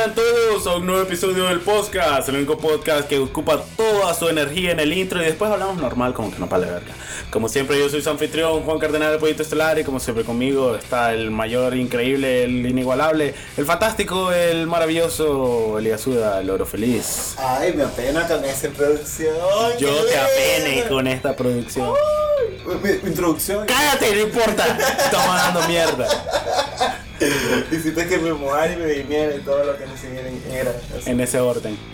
sean todos a un nuevo episodio del podcast, el único podcast que ocupa toda su energía en el intro y después hablamos normal como que no vale verga. Como siempre yo soy su anfitrión Juan Cardenal del Pollito Estelar y como siempre conmigo está el mayor, increíble, el inigualable, el fantástico, el maravilloso Elías Suda, el oro feliz. Ay, me apena con esa introducción. Yo te apene con esta producción. Mi, mi introducción. Cállate, no importa, estamos dando mierda. Hiciste que me mojara y me viniera y todo lo que me siguiera. En ese orden.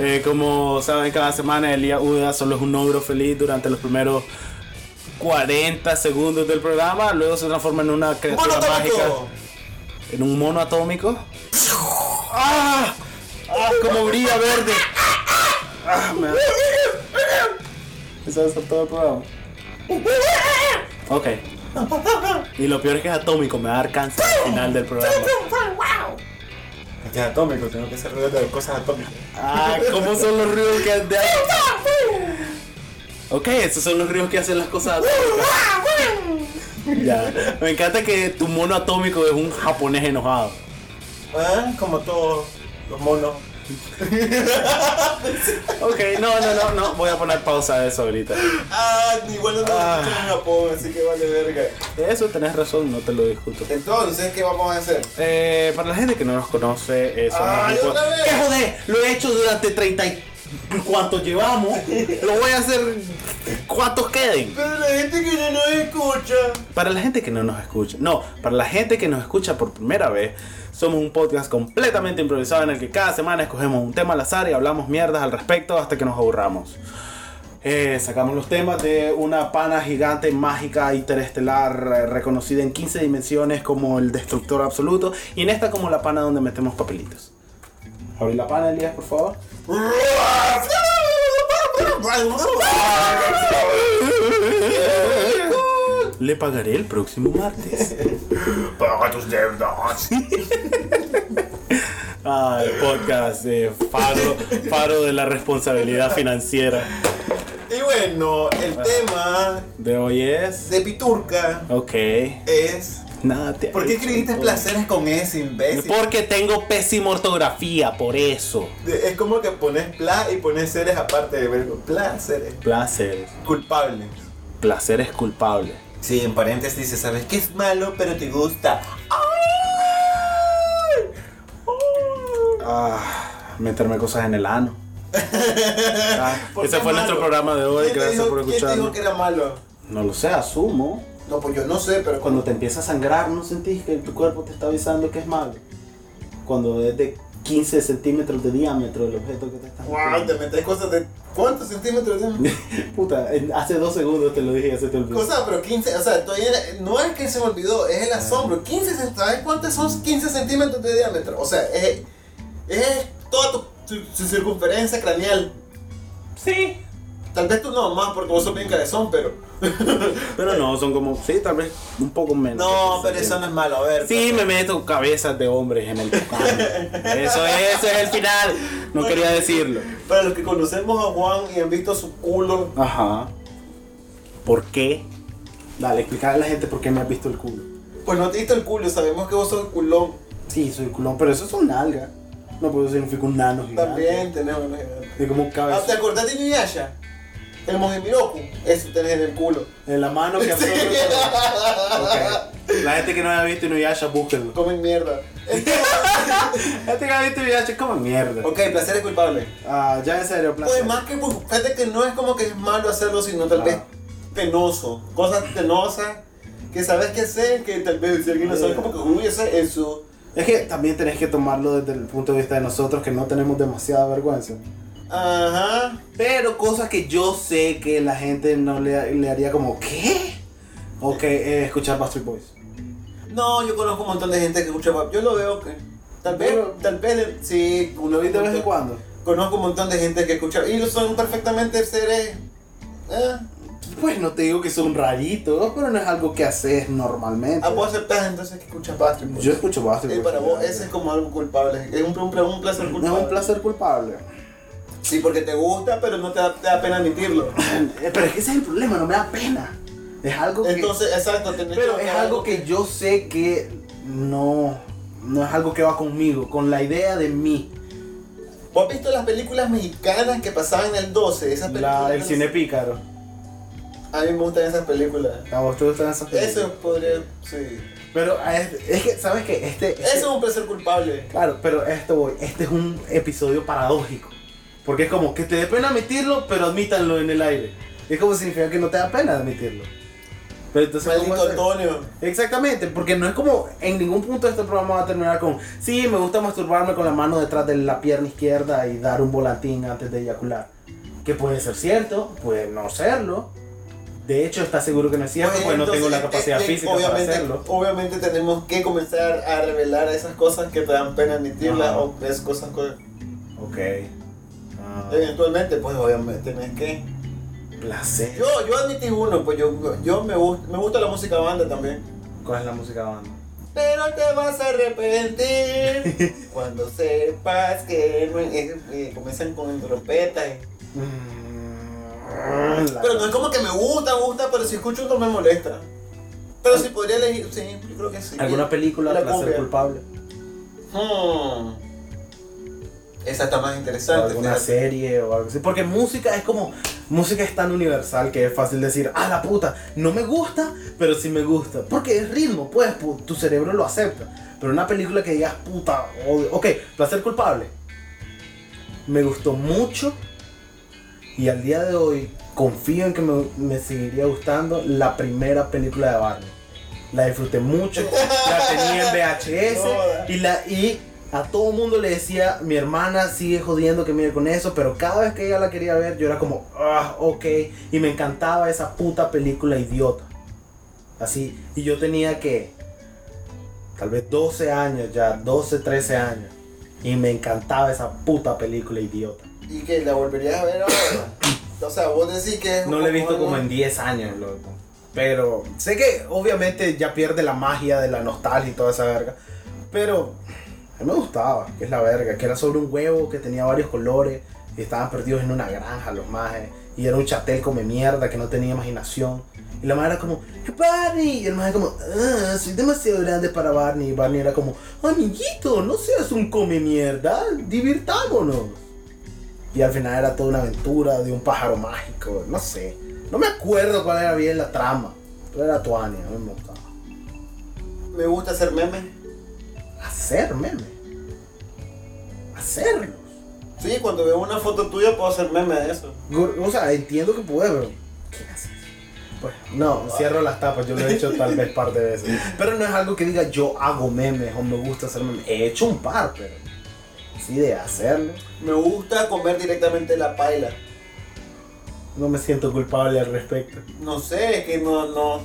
Eh, como saben, cada semana Elías Uda solo es un ogro feliz durante los primeros 40 segundos del programa. Luego se transforma en una criatura ¡Mono mágica. atómico! En un mono atómico. ¡Ah! ¡Ah! Como brilla verde. ¡Ah! Me. Eso es todo el programa. Ok. Y lo peor es que es atómico, me va a dar cáncer al final del programa. Es que es atómico, tengo que hacer ruidos de cosas atómicas. Ah, ¿cómo son los ruidos que de Ok, esos son los ruidos que hacen las cosas atómicas. Ya. Me encanta que tu mono atómico es un japonés enojado. Ah, como todos los monos. Ok, no, no, no, no. Voy a poner pausa a eso ahorita. Ah, igual no nos Ah. en Japón, así que vale verga. Eso tenés razón, no te lo discuto. Entonces, ¿qué vamos a hacer? Eh, para la gente que no nos conoce, eso otra vez. ¿Qué joder? Lo he hecho durante 30 y... ¿Cuántos llevamos? Lo voy a hacer... ¿Cuántos queden? Pero la gente que no nos escucha. Para la gente que no nos escucha, no, para la gente que nos escucha por primera vez, somos un podcast completamente improvisado en el que cada semana escogemos un tema al azar y hablamos mierdas al respecto hasta que nos aburramos. Eh, sacamos los temas de una pana gigante, mágica, interestelar, eh, reconocida en 15 dimensiones como el destructor absoluto, y en esta como la pana donde metemos papelitos. Abrí la pana, Elías, por favor. Le pagaré el próximo martes. Paga tus deudas. Ah, el podcast de Faro, Faro de la responsabilidad financiera Y bueno, el tema de hoy es. de Piturca Ok. es. Nada te ¿Por qué escribiste placeres con ese imbécil? Porque tengo pésima ortografía, por eso. Es como que pones pla y pones seres aparte de verbo. Placeres. Placer. Culpables. Placer es culpable. Sí, en paréntesis dice, sabes que es malo, pero te gusta. ¡Ay! Ah, meterme cosas en el ano. Ah, ¿Por ese fue malo? nuestro programa de hoy. ¿Quién Gracias dijo- por ¿Quién te dijo escucharnos. que era malo? No lo sé, asumo. No, pues yo no sé, pero Cuando te empieza a sangrar, ¿no sentís que tu cuerpo te está avisando que es malo? Cuando es de 15 centímetros de diámetro el objeto que te está Wow, te metes cosas de. ¿Cuántos centímetros? de- Puta, en- hace dos segundos te lo dije, ya se te olvidó. Cosa, pero 15, o sea, todavía no es que se me olvidó, es el asombro. 15 centímetros, ¿sabes cuántos son 15 centímetros de diámetro? O sea, es, es toda tu, tu- tu circunferencia craneal. Sí. Tal vez tú no más porque vos sos bien cabezón, pero. Pero no, son como, sí, tal vez un poco menos. No, pero eso no es malo, a ver. Sí, me meto cabezas de hombres en el tucano. Eso es, eso es el final. No Bueno, quería decirlo. Para los que conocemos a Juan y han visto su culo, Ajá. ¿Por qué? Dale, explicar a la gente por qué me has visto el culo. pues no te diste el culo, sabemos que vos sos culón. Sí, soy culón, pero eso es un nalga. No, eso significa un nano gigante. También tenemos una Es como un Ah, ¿Te cabeza. acordás de Inuyasha? El Mojimiroku. Eso tenés en el culo. En la mano que absorbe todo. Ok. La gente que no haya visto Inuyasha, búsquenlo. Comen mierda. La gente que haya visto Inuyasha, como mierda. ok, placer es culpable. Ah, ya en serio, placer. Pues más que, pues, fíjate que no es como que es malo hacerlo, sino tal Ah. vez penoso. Cosas penosas que sabes que hacer, que tal vez si alguien no sabe, como que uy, ese eso. Es que también tenés que tomarlo desde el punto de vista de nosotros que no tenemos demasiada vergüenza. Ajá. Pero cosas que yo sé que la gente no le, le haría como, ¿qué? O que eh, escuchar Bastard Boys. No, yo conozco un montón de gente que escucha. Yo lo veo que. Tal vez, Bueno. tal vez, sí, uno De vez en cuando. Conozco un montón de gente que escucha. Y son perfectamente seres. Eh, Pues no te digo que son raritos, pero no es algo que haces normalmente. ah, vos aceptás entonces que escuchas Bastard Boys. Yo escucho Bastard Y Boys. para vos ese es como algo culpable. Es un, un, un placer Es culpable. un placer culpable. Sí, porque te gusta, pero no te da, te da pena admitirlo. Eh, Pero es que ese es el problema, no me da pena. Es algo que... Entonces, exacto, Pero es algo que yo sé que no, no es algo que va conmigo, con la idea de mí. ¿Vos has visto las películas mexicanas que pasaban en el 12? Esas películas. La, el cine pícaro. A mí me gustan esas películas. ¿A vos te gustan esas películas? Eso podría. Sí. Pero es, es que, ¿sabes qué? Este, este- Eso es un placer culpable. Claro, pero esto voy. Este es un episodio paradójico. Porque es como que te dé pena admitirlo, pero admítanlo en el aire. Es como significa que no te da pena admitirlo. Pero entonces. Antonio. Exactamente, porque no es como en ningún punto de este programa va a terminar con sí, me gusta masturbarme con la mano detrás de la pierna izquierda y dar un volantín antes de eyacular. Que puede ser cierto, puede no serlo. De hecho, está seguro que no es cierto, pues no Entonces, tengo la eh, capacidad eh, física para hacerlo. Obviamente tenemos que comenzar a revelar esas cosas que te dan pena admitirlas o es cosas que Ok. Ah, eventualmente pues obviamente tenés que... placer. Yo, yo admití uno, pues yo, yo me, gusta, me gusta la música banda también. ¿Cuál es la música banda? Pero te vas a arrepentir cuando sepas que no- eh, eh, comienzan con trompetas. y- Mm, Pero no es como que me gusta, me gusta, pero si escucho no me molesta. Pero si podría elegir, sí, yo creo que sí. ¿Alguna película, La placer cumbia. culpable? Hmm. Esa está más ¿O interesante. alguna fíjate. serie o algo así. Porque música es como. Música es tan universal que es fácil decir, ah, la puta, no me gusta, pero sí me gusta. Porque es ritmo, pues, pu- tu cerebro lo acepta. Pero una película que digas, puta, odio. Ok, placer culpable. Me gustó mucho. Y al día de hoy confío en que me, me seguiría gustando la primera película de Barney. La disfruté mucho, la tenía en VHS y, la, y a todo mundo le decía, mi hermana sigue jodiendo que mire con eso, pero cada vez que ella la quería ver yo era como, ah, ok, y me encantaba esa puta película idiota. Así, y yo tenía que, tal vez 12 años ya, 12, 13 años, y me encantaba esa puta película idiota. ¿Y que la volverías a ver ahora? o sea, vos decís que No la he visto como en 10 años, loco. Pero sé que obviamente ya pierde la magia de la nostalgia y toda esa verga. Pero a mí me gustaba, que es la verga, que era sobre un huevo que tenía varios colores y estaban perdidos en una granja los majes. Y era un chatel come mierda que no tenía imaginación. Y la madre era como, Barney. Y el maje como, ah, soy demasiado grande para Barney. Y Barney era como, amiguito, no seas un come mierda, divirtámonos. Y al final era toda una aventura de un pájaro mágico, no sé. No me acuerdo cuál era bien la trama. Pero era Tuania, a mí me gustaba. Me gusta hacer memes. Hacer meme. Hacerlos. Sí, cuando veo una foto tuya puedo hacer meme de eso. O sea, entiendo que puede, pero. ¿Qué haces? Pues, no, cierro las tapas, yo lo he hecho tal vez par de veces. Pero no es algo que diga yo hago memes o me gusta hacer memes. He hecho un par, pero. Sí, de hacerlo. Me gusta comer directamente la paila. No me siento culpable al respecto. No sé, es que no, no.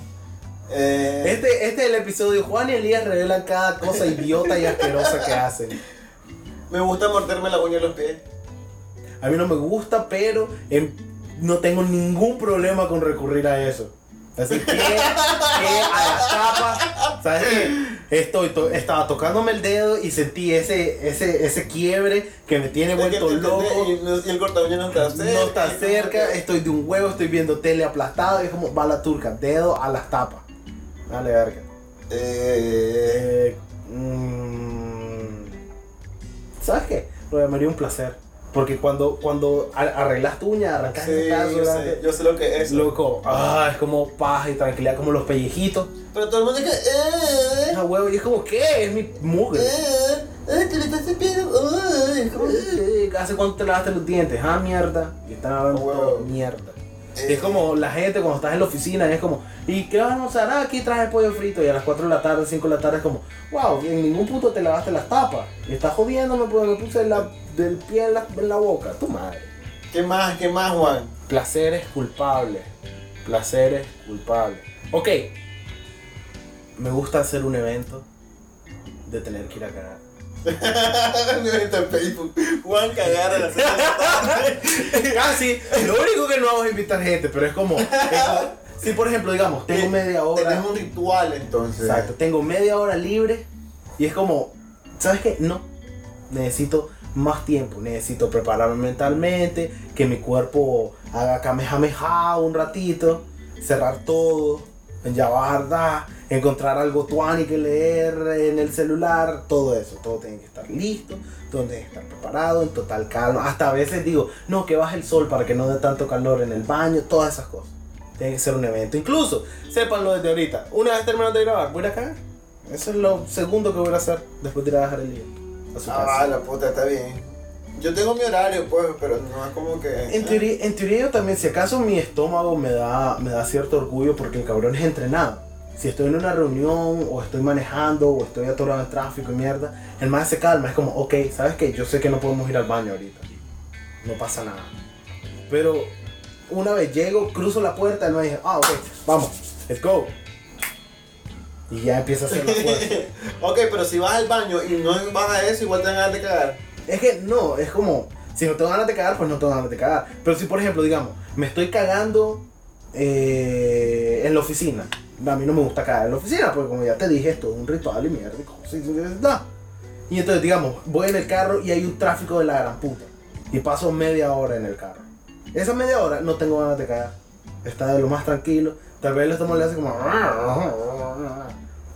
Eh, Este, este es el episodio. Juan y Elías revelan cada cosa idiota y asquerosa que hacen. Me gusta morderme la uña de los pies. A mí no me gusta, pero em, no tengo ningún problema con recurrir a eso. Así que, que a las tapas, ¿sabes qué? Estoy to- estaba tocándome el dedo y sentí ese, ese, ese quiebre que me tiene vuelto loco. Y, el corta uña no está cerca. No está cerca, estoy de un huevo, estoy viendo tele aplastado y es como va la turca, dedo a las tapas. Dale, verga. Eh, Eh, mm, ¿Sabes qué? Lo llamaría un placer. Porque cuando, cuando arreglas tu uña, arrancas sí, ese pedazo yo sé, yo sé lo que es. loco, ah, es como paz y tranquilidad, como los pellejitos. Pero todo el mundo dice, eh, Ah, huevo, y es como, ¿qué? Es mi mugre. eh, eh, te le estás cepillando, eh. Eh, ¿Hace cuánto te lavaste los dientes? Ah, mierda. Y están hablando todo mierda. Eh, Es como la gente cuando estás en la oficina, es como, ¿y qué vas a almorzar? Ah, aquí traje pollo frito. Y a las 4 de la tarde, 5 de la tarde, es como, wow, en ningún punto te lavaste las tapas. Y estás jodiéndome porque me puse la, del pie en la, en la boca. Tu madre. ¿Qué más, qué más, Juan? Placeres culpables. Placeres culpables. Ok. Me gusta hacer un evento de tener que ir a cagar. Un evento en Facebook. Juan cagar a las 6 de la tarde. ah, sí. Lo único que no vamos a invitar gente, pero es como. es como- si por ejemplo, digamos, tengo media hora. Tenés un ritual entonces. Exacto, tengo media hora libre y es como, ¿sabes qué? No, necesito más tiempo, necesito prepararme mentalmente, que mi cuerpo haga kamehameha un ratito, cerrar todo, ya va encontrar algo tuani que leer en el celular, todo eso, todo tiene que estar listo, todo tiene que estar preparado, en total calma. Hasta a veces digo, no, que baje el sol para que no dé tanto calor en el baño, todas esas cosas. Tiene que ser un evento. Incluso, sépanlo desde ahorita, una vez terminando de grabar, voy a cagar. Eso es lo segundo que voy a hacer después de ir a dejar el día. A su Ah, casa. la puta, está bien. Yo tengo mi horario, pues, pero no es como que. En teoría, en teoría yo también, si acaso mi estómago me da, me da cierto orgullo porque el cabrón es entrenado. Si estoy en una reunión o estoy manejando o estoy atorado en tráfico y mierda, el más se calma, es como, ok, ¿sabes qué? Yo sé que no podemos ir al baño ahorita. No pasa nada. Pero una vez llego, cruzo la puerta, él me dice, ah, ok, vamos, let's go. Y ya empieza a hacer la fuerza. ok, pero si vas al baño y no vas a eso, igual te van a ganas de cagar. Es que no, es como, si no tengo ganas de cagar, pues no tengo ganas de cagar. Pero si, por ejemplo, digamos, me estoy cagando eh, en la oficina. A mí no me gusta cagar en la oficina, porque como ya te dije, es todo un ritual y mierda. y cosas. Y entonces, digamos, voy en el carro y hay un tráfico de la gran puta. Y paso media hora en el carro. Esa media hora no tengo ganas de cagar. Está de lo más tranquilo. Tal vez el estómago le hace como...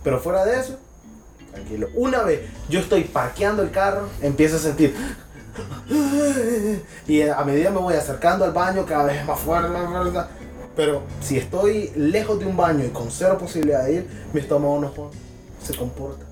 Pero fuera de eso, tranquilo. Una vez yo estoy parqueando el carro, empiezo a sentir. Y a medida me voy acercando al baño, cada vez más fuerte. Pero si estoy lejos de un baño y con cero posibilidad de ir, mi estómago no se comporta.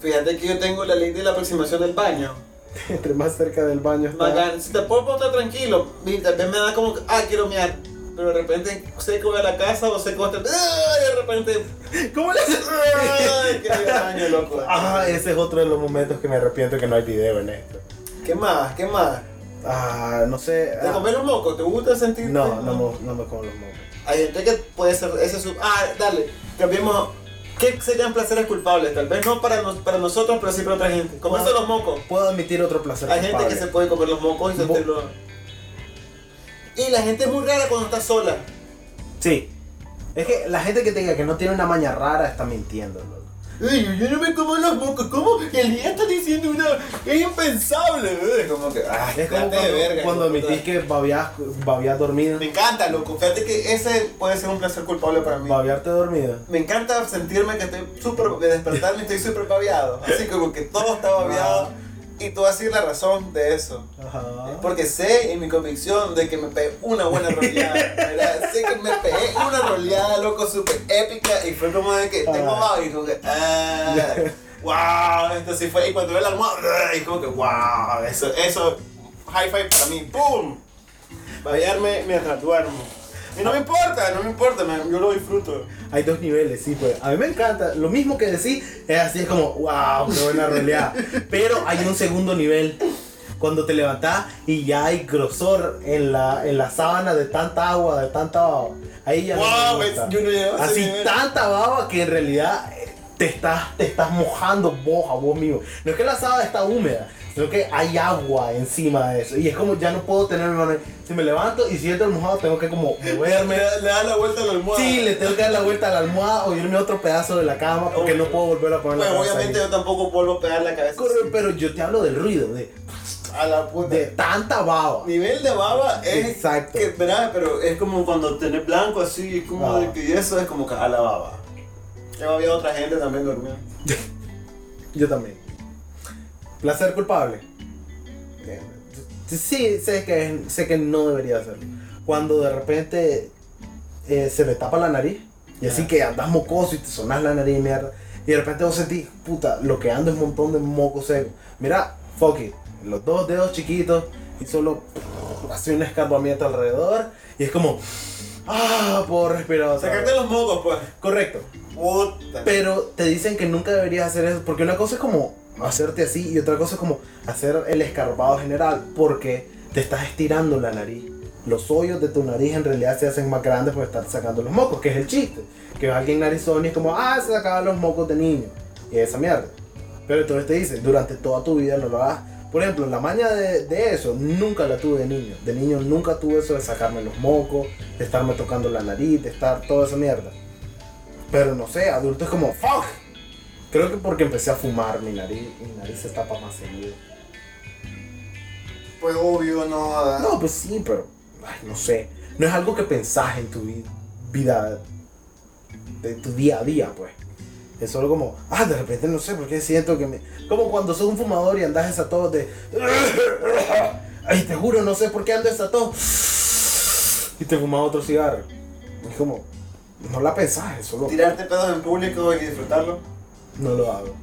Fíjate que yo tengo la ley de la aproximación del baño. Entre más cerca del baño está. Bacán. Si te puedo estar tranquilo, y vez me da como que, ah, quiero miar. Pero de repente sé que voy a la casa o sé que voy a estar. ¡Ah! Y de repente. ¿Cómo le haces? ¡Ay! Baño, loco. Ah, ese es otro de los momentos que me arrepiento que no hay video en esto. ¿Qué más? ¿Qué más? Ah, no sé. ¿Te ah, comes los mocos? ¿Te gusta sentir? no, no, me- no me como los mocos. Hay gente que puede ser ese su... Ah, dale, cambiemos. ¿Qué serían placeres culpables? Tal vez no para, nos- para nosotros, pero sí para otra gente. Comerse los mocos. Puedo admitir otro placer. Hay gente que se puede comer los mocos y Mo- sentirlo. Y la gente es muy rara cuando está sola. Sí. Es que la gente que te diga que no tiene una maña rara está mintiendo, loco. Ay, yo no me como los mocos. ¿Cómo? El día está diciendo una. Es impensable. Es como que. Ah, Es como cuando, cuando admitís que babiás, babiás dormido. Me encanta, loco. Fíjate que ese puede ser un placer culpable para mí. Babiarte dormido. Me encanta sentirme que estoy súper. de despertarme y estoy súper babeado. Así como que todo está babeado. Y tú vas a decir la razón de eso. Ajá. Porque sé en mi convicción de que me pegué una buena roleada. ¿verdad? sé que me pegué una roleada, loco, súper épica. Y fue como de que tengo Ah. babo y como que. Ah, wow, esto sí fue. Y cuando veo la almohada, y como que wow, eso, eso, high five para mí, ¡pum! Babearme mientras duermo. Y no me importa, no me importa, me- yo lo disfruto. Hay dos niveles, sí, pues. A mí me encanta. Lo mismo que decís, es así, es como, wow, qué buena roleada. Pero hay un segundo nivel. Cuando te levantás y ya hay grosor en la, en la sábana de tanta agua, de tanta baba. Ahí ya no Wow, me gusta. yo no a ese Así nivel. tanta baba que en realidad te estás, te estás mojando vos a vos mismo. No es que la sábana está húmeda, sino que hay agua encima de eso. Y es como ya no puedo tener. Si me levanto y siento el mojado, tengo que como Me moverme. da, le da la vuelta a la almohada. Sí, le tengo que dar la vuelta a la almohada o irme a otro pedazo de la cama porque no puedo volver a poner la Pues cabeza obviamente ahí. yo tampoco vuelvo a pegar la cabeza. Corre, Pero yo te hablo del ruido, de, A la puta. de tanta baba. Nivel de baba es Exacto. que, ¿verdad? Pero es como cuando tenés blanco así, es como Ah. de que y eso es como que a la baba. Ya había otra gente también durmiendo. Yo también. Placer culpable. Sí, sé que, sé que no debería hacerlo. Cuando de repente eh, se me tapa la nariz y así Ya. que andas mocoso y te sonas la nariz y mierda. Y de repente vos sentís, puta, lo que ando es un montón de moco seco. Mira, fuck it, los dos dedos chiquitos y solo hace un escarbamiento alrededor y es como, ah, puedo respirar. Sacarte vez". los mocos, pues. Correcto. Puta. Pero te dicen que nunca deberías hacer eso, porque una cosa es como hacerte así y otra cosa es como hacer el escarbado general, porque te estás estirando la nariz. Los hoyos de tu nariz en realidad se hacen más grandes por estar sacando los mocos, que es el chiste. Que alguien narizón y es como, ah, se sacaban los mocos de niño. Y esa mierda. Pero entonces te dicen, durante toda tu vida no lo hagas. Por ejemplo, la maña de, de eso nunca la tuve de niño. De niño nunca tuve eso de sacarme los mocos, de estarme tocando la nariz, de estar toda esa mierda. Pero no sé, adulto es como, fuck. Creo que porque empecé a fumar mi nariz, mi nariz se tapa más seguido. Pues obvio, no. No, pues sí, pero, ay, no sé. No es algo que pensás en tu vi- vida, de tu día a día, pues. Es solo como, ah, de repente no sé por qué siento que me. Como cuando sos un fumador y andas esa tos de. Ay, te juro, no sé por qué ando esa tos. Y te fumas otro cigarro. Es como, no la pensás, es solo. Tirarte pedos en público y disfrutarlo. No lo hago.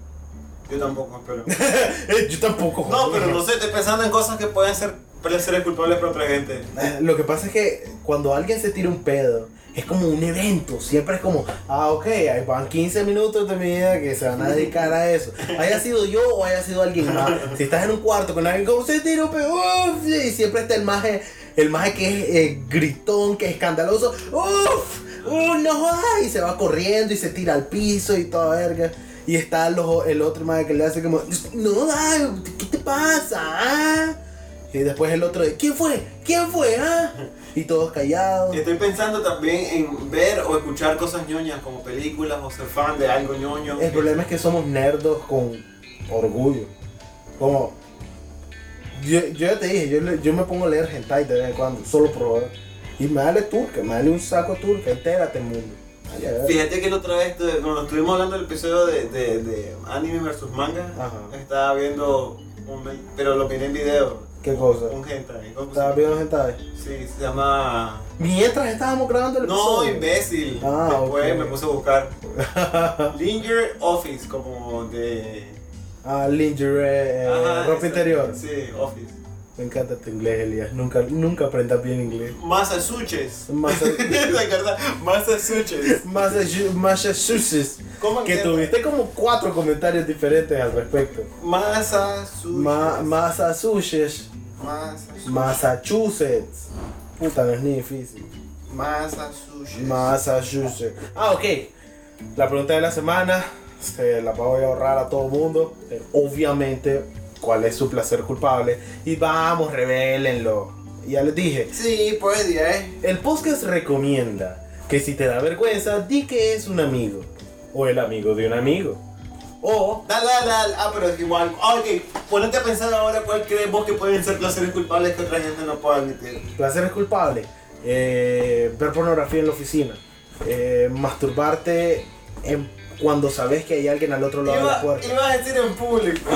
Yo tampoco, pero. Yo tampoco. No, pero no sé, estoy pensando en cosas que pueden ser placeres culpables para otra gente. Eh, Lo que pasa es que cuando alguien se tira un pedo, es como un evento. Siempre es como, ah, ok, ahí van 15 minutos de mi vida que se van a dedicar a eso. Haya sido yo o haya sido alguien más. Si estás en un cuarto con alguien como se tira un pedo, uf, y siempre está el maje, el maje que es eh, gritón, que es escandaloso, uff, uh, no jodas, y se va corriendo y se tira al piso y toda verga. Y está los- el otro maje que le hace como, no, ay, ¿qué te pasa? ah?" Y después el otro de, ¿quién fue? ¿Quién fue? ah?" Y todos callados. Estoy pensando también en ver o escuchar cosas ñoñas como películas o ser fan de algo ñoño. El problema es que somos nerdos con orgullo. Como. Yo, yo ya te dije, yo, yo me pongo a leer hentai de vez en cuando, solo por. Y me dale turca, me dale un saco turca, entérate mundo. Fíjate que la otra vez, cuando estuvimos hablando del episodio de, de, de anime versus manga, Ajá. estaba viendo un. Pero lo miré en video. ¿Qué cosa? Un hentai. ¿Cómo se ¿Estabas viendo hentai? Sí, se llama. Mientras estábamos grabando el No, episodio. imbécil. Ah, Después me puse a buscar. Linger Office, como de. ah, lingerie, eh, Ajá, ropa interior. Sí, Office. Me encanta tu inglés, Elías. Nunca, nunca aprendas bien inglés. Massachusetts. Massachusetts. Massachu- Massachusetts. ¿Cómo Que tuviste como cuatro comentarios diferentes al respecto. Massachusetts. Ma Massachusetts. Massachusetts. Massachusetts. Puta, no es ni difícil. Massachusetts. Massachusetts. Ah, ok. La pregunta de la semana se la voy a ahorrar a todo el mundo. Eh, Obviamente, ¿cuál es su placer culpable? Y vamos, revélenlo. Ya les dije, Sí, pues ya, eh. el podcast recomienda que si te da vergüenza, di que es un amigo. O el amigo de un amigo. O Dale, dale, dale. Ah, pero es igual. Ah, ok. Ponete a pensar ahora cuál crees vos que pueden ser placeres culpables que otra gente no pueda admitir. placeres culpables. Eh, ver pornografía en la oficina. Eh, masturbarte en- cuando sabes que hay alguien al otro lado de la Iba, puerta. iba a decir en público.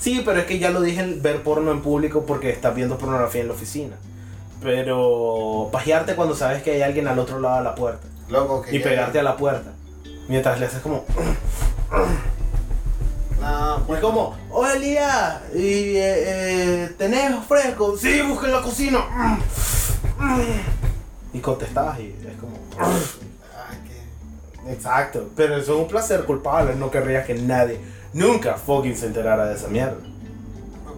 Sí, pero es que ya lo dije ver porno en público porque estás viendo pornografía en la oficina. Pero pajearte cuando sabes que hay alguien al otro lado de la puerta. Loco, que Y pegarte a la puerta. Mientras le haces como... No, Es pues como, oh Elías, y, eh, eh, ¿tenés fresco? Sí, busca en la cocina. Y contestas y es como... Que- Exacto, pero eso es un placer culpable, no querría que nadie nunca fucking se enterara de esa mierda.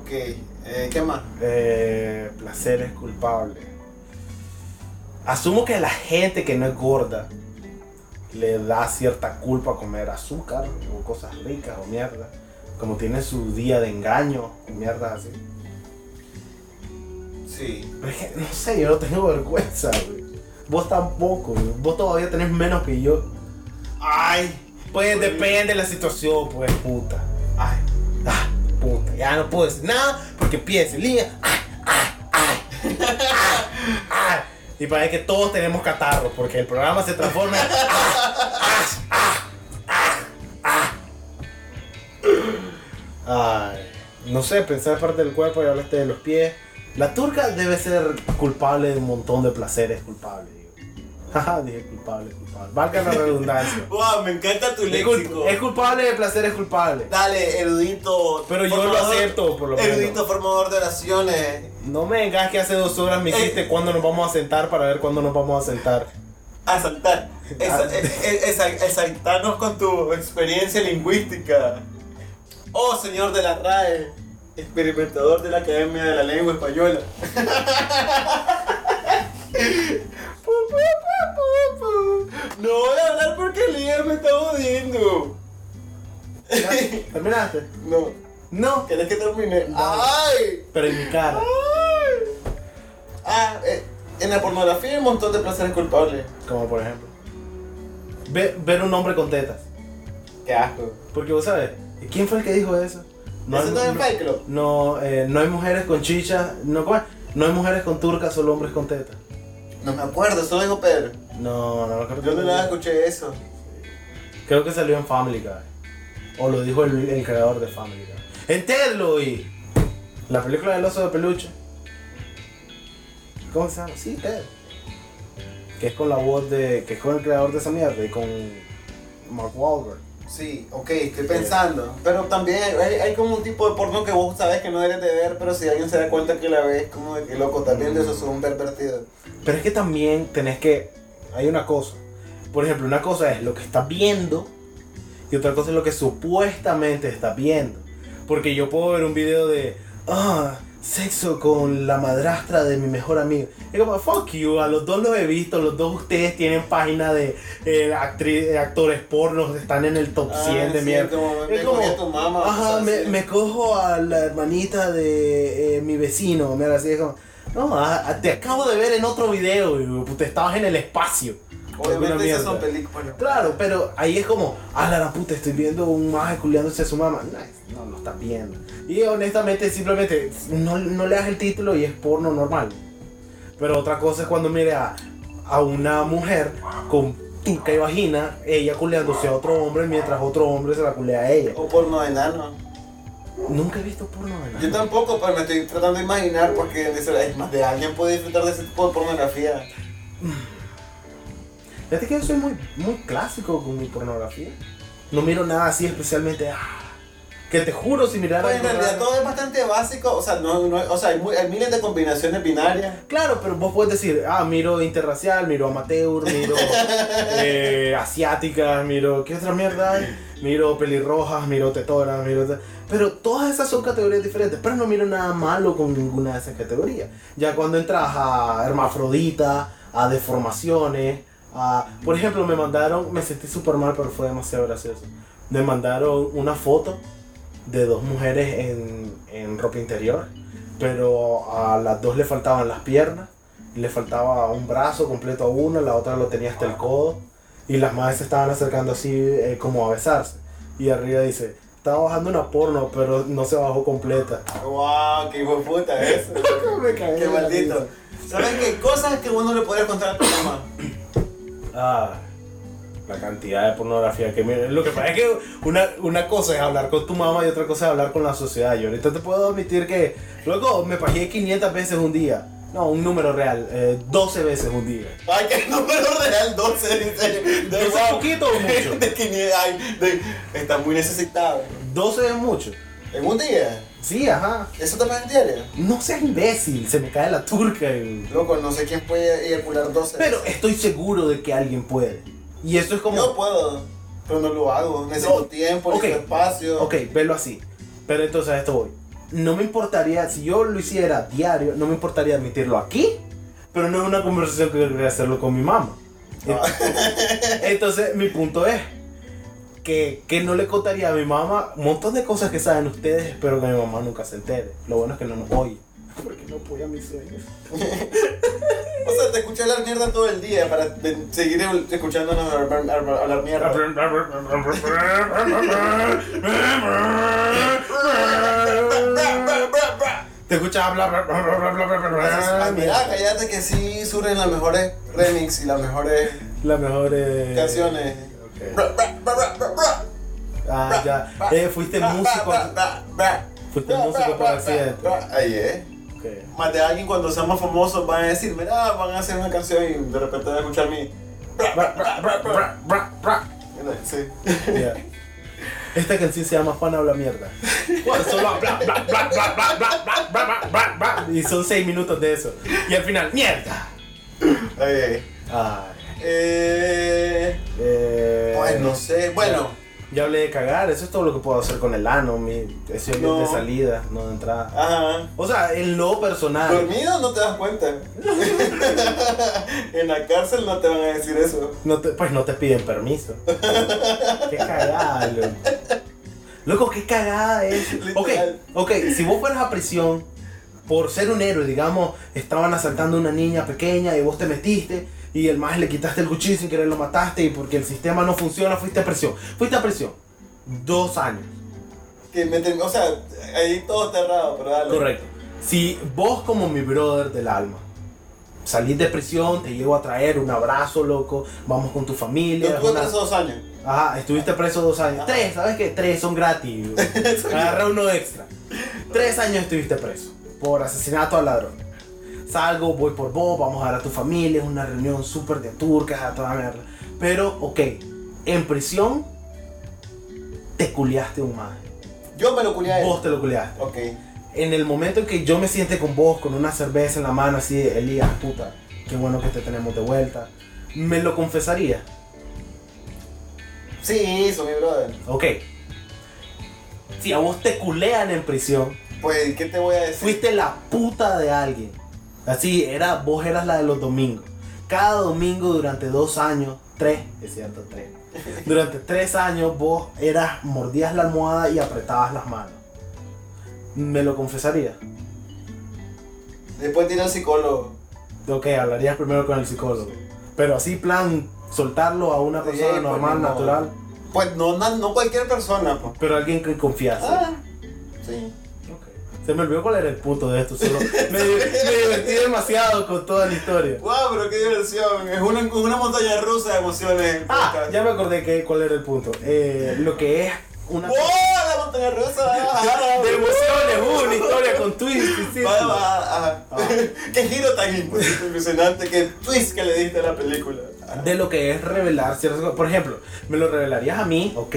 Ok. Eh, ¿Qué más? Eh, placeres culpables. Asumo que la gente que no es gorda le da cierta culpa comer azúcar o cosas ricas o mierda. Como tiene su día de engaño o mierda así. Sí. Pero es que, no sé, yo no tengo vergüenza, güey. Vos tampoco, güey. Vos todavía tenés menos que yo. Ay. Pues depende de la situación, pues puta. Ay. Ah, puta, ya no puedo decir nada porque empieza el día. Ah, ah. Y parece que todos tenemos catarro porque el programa se transforma en. Ay, no sé, pensar parte del cuerpo y hablaste de los pies. La turca debe ser culpable de un montón de placeres culpables. Jaja, dije culpable, culpable. Valga la redundancia. Wow, me encanta tu Es, léxico. es culpable de placeres culpables. Dale, erudito. Pero yo lo acepto, por lo menos. Erudito formador de oraciones. No me vengas que hace dos horas me Eh. hiciste cuándo nos vamos a sentar para ver cuándo nos vamos a sentar. A saltar. Ah. eh, eh, Exaltarnos con tu experiencia lingüística. Oh, señor de la RAE, experimentador de la Academia de la Lengua Española. No voy a hablar porque el líder me está jodiendo. ¿Ya? ¿Terminaste? No, No. ¿querés que termine? ¡Ay! Pero en mi cara. ¡Ay! Ah, eh, en la pornografía hay un montón de placeres culpables. Como por ejemplo. Ve- ver un hombre con tetas. Qué asco. Porque vos sabes, ¿quién fue el que dijo eso? ¿Eso hay- está en no, no, eh, no hay mujeres con chichas. No, no hay mujeres con turcas, solo hombres con tetas. No me acuerdo, eso lo dijo Pedro. No, no me acuerdo. Yo no la escuché eso. Creo que salió en Family Guy. O lo dijo el, el creador de Family Guy. En Ted. La película del oso de peluche. ¿Cómo se llama? Sí, Ted. Que es con la voz de. que es con el creador de esa mierda y con Mark Wahlberg. Sí, ok, estoy pensando. Pero también hay, hay como un tipo de porno que vos sabes que no debes de ver, pero si alguien se da cuenta que la ves, como de que loco, también de eso es un pervertido. Pero es que también tenés que. Hay una cosa. Por ejemplo, una cosa es lo que estás viendo y otra cosa es lo que supuestamente estás viendo. Porque yo puedo ver un video de. Ah, sexo con la madrastra de mi mejor amigo. Es como, fuck you, a los dos los he visto, los dos ustedes tienen página de eh, actri- eh, actores pornos, están en el top 100 de Ah, mierda. Es me como, a tu mamá, o Ajá, me, me cojo a la hermanita de eh, mi vecino, mira, así es como, no, te acabo de ver en otro video, y, puta, estabas en el espacio. Obviamente esas son películas. Claro, pero ahí es como, ah, la puta, estoy viendo un maje culiándose a su mamá. Nice, no lo estás viendo. Y honestamente, simplemente, no, no le das el título y es porno normal. Pero otra cosa es cuando mire a, a una mujer con turca y vagina, ella culeándose a otro hombre mientras otro hombre se la culea a ella. O porno de enano. Nunca he visto porno de Yo nada. tampoco, pero me estoy tratando de imaginar porque es más de alguien puede disfrutar de ese tipo de pornografía. Fíjate que yo soy muy, muy clásico con mi pornografía. No miro nada así especialmente. ah, que te juro, si mirara. Pues en realidad todo es bastante básico, o sea, no, no- o sea hay, muy- hay miles de combinaciones binarias. Claro, pero vos puedes decir, ah, miro interracial, miro amateur, miro eh, asiáticas, miro. ¿Qué otra mierda hay? Miro pelirrojas, miro tetoras, miro. Pero todas esas son categorías diferentes, pero no miro nada malo con ninguna de esas categorías. Ya cuando entras a hermafrodita, a deformaciones, a. Por ejemplo, me mandaron, me sentí súper mal, pero fue demasiado gracioso. Me mandaron una foto de dos mujeres en, en ropa interior, pero a las dos le faltaban las piernas, le faltaba un brazo completo a una, la otra lo tenía hasta el codo, y las madres se estaban acercando así eh, como a besarse. Y arriba dice, estaba bajando una porno, pero no se bajó completa. ¡Wow! ¡Qué hijo de puta eso! Me cagué ¡Qué maldito! ¿Sabes qué? Cosas que uno le podría contar a tu mamá. Ah, la cantidad de pornografía que mira. Lo que pasa es que una, una cosa es hablar con tu mamá y otra cosa es hablar con la sociedad. Yo ahorita te puedo admitir que luego me pagué 500 veces un día. No, un número real, eh, 12 veces un día. ¡Ay, qué número real! 12, en serio. De ¿Es wow. poquito o mucho? De 500, ay, de, está muy necesitado. 12 es mucho. ¿En un día? Sí, ajá. ¿Eso te pasa en diario? No seas imbécil, se me cae la turca. y- Loco, no sé quién puede eyacular 12 Pero veces. estoy seguro de que alguien puede. Y eso es como... Yo puedo, pero no lo hago. Necesito No. tiempo, necesito espacio. Ok, velo así. Pero entonces a esto voy. No me importaría, si yo lo hiciera diario, no me importaría admitirlo aquí, pero no es una conversación que quería hacerlo con mi mamá. Ah. Entonces, mi punto es que, que no le contaría a mi mamá un montón de cosas que saben ustedes, espero que mi mamá nunca se entere. Lo bueno es que no nos oye porque no apoya mis sueños. o sea, te escuché hablar mierda todo el día para seguir escuchándonos hablar mierda. te escuchas hablar. Ay, mira, cállate que sí surgen las mejores remix y las mejores. Las mejores. Canciones. Ah, ya. Eh, fuiste músico. Fuiste músico para siempre. Ahí, eh. Okay. Más de alguien cuando seamos famosos van a decir, mira, van a hacer una canción y de repente van a escuchar mi... Esta canción se llama Juan habla mierda. Y son 6 minutos de eso. Y al final, mierda. Okay. Ay. Eh, pues no sé. Bueno. Ya hablé de cagar, eso es todo lo que puedo hacer con el ano, mi, eso es de salida, no de entrada. ajá. O sea, en lo personal. Dormido no te das cuenta. en la cárcel no te van a decir eso. No te- pues no te piden permiso. qué cagada, loco. Loco, qué cagada es. Ok, Literal. ok, si vos fueras a prisión por ser un héroe, digamos, estaban asaltando a una niña pequeña y vos te metiste y el más le quitaste el cuchillo sin querer lo mataste y porque el sistema no funciona fuiste a prisión. Fuiste a prisión. Dos años. Que me o sea, ahí todo cerrado, pero dale. Correcto. Si vos como mi brother del alma salís de prisión, te llevo a traer un abrazo, loco, vamos con tu Yo familia. es estuve una- preso dos años. Ajá, estuviste preso dos años. Tres, ¿sabes qué? Tres son gratis. Agarra uno extra. Tres años estuviste preso por asesinato al ladrón. Salgo, voy por vos, vamos a ver a tu familia, es una reunión súper de turcas, a toda mierda. Pero, ok, en prisión te culiaste un maje. Yo me lo él. Vos te lo culiaste. Ok. En el momento en que yo me siente con vos, con una cerveza en la mano, así, Elías, puta, qué bueno que te tenemos de vuelta, me lo confesaría. Sí, hizo mi brother. Ok. Si a vos te culean en prisión, Pues, ¿qué te voy a decir? fuiste la puta de alguien. Así, era, vos eras la de los domingos. Cada domingo durante dos años, tres, es cierto, tres. Durante tres años vos eras, mordías la almohada y apretabas las manos. Me lo confesaría. Después tiene al psicólogo. Ok, hablarías primero con el psicólogo. Pero así, plan, soltarlo a una persona pues, normal, natural. Pues no, no, no cualquier persona, pues. Pero alguien que confiase. Ah, sí. Se me olvidó cuál era el punto de esto. Solo me, me divertí demasiado con toda la historia. Wow, pero qué diversión. Es una, una montaña rusa de emociones. Ah, ya me acordé que, cuál era el punto. Eh, lo que es una. ¡Wow! La montaña rusa. De emociones, una historia con twist sí. Va, va, ajá. Ah. Qué giro tan impresionante, qué twist que le diste a la película. De lo que es revelar ciertas cosas. Por ejemplo, me lo revelarías a mí, ok.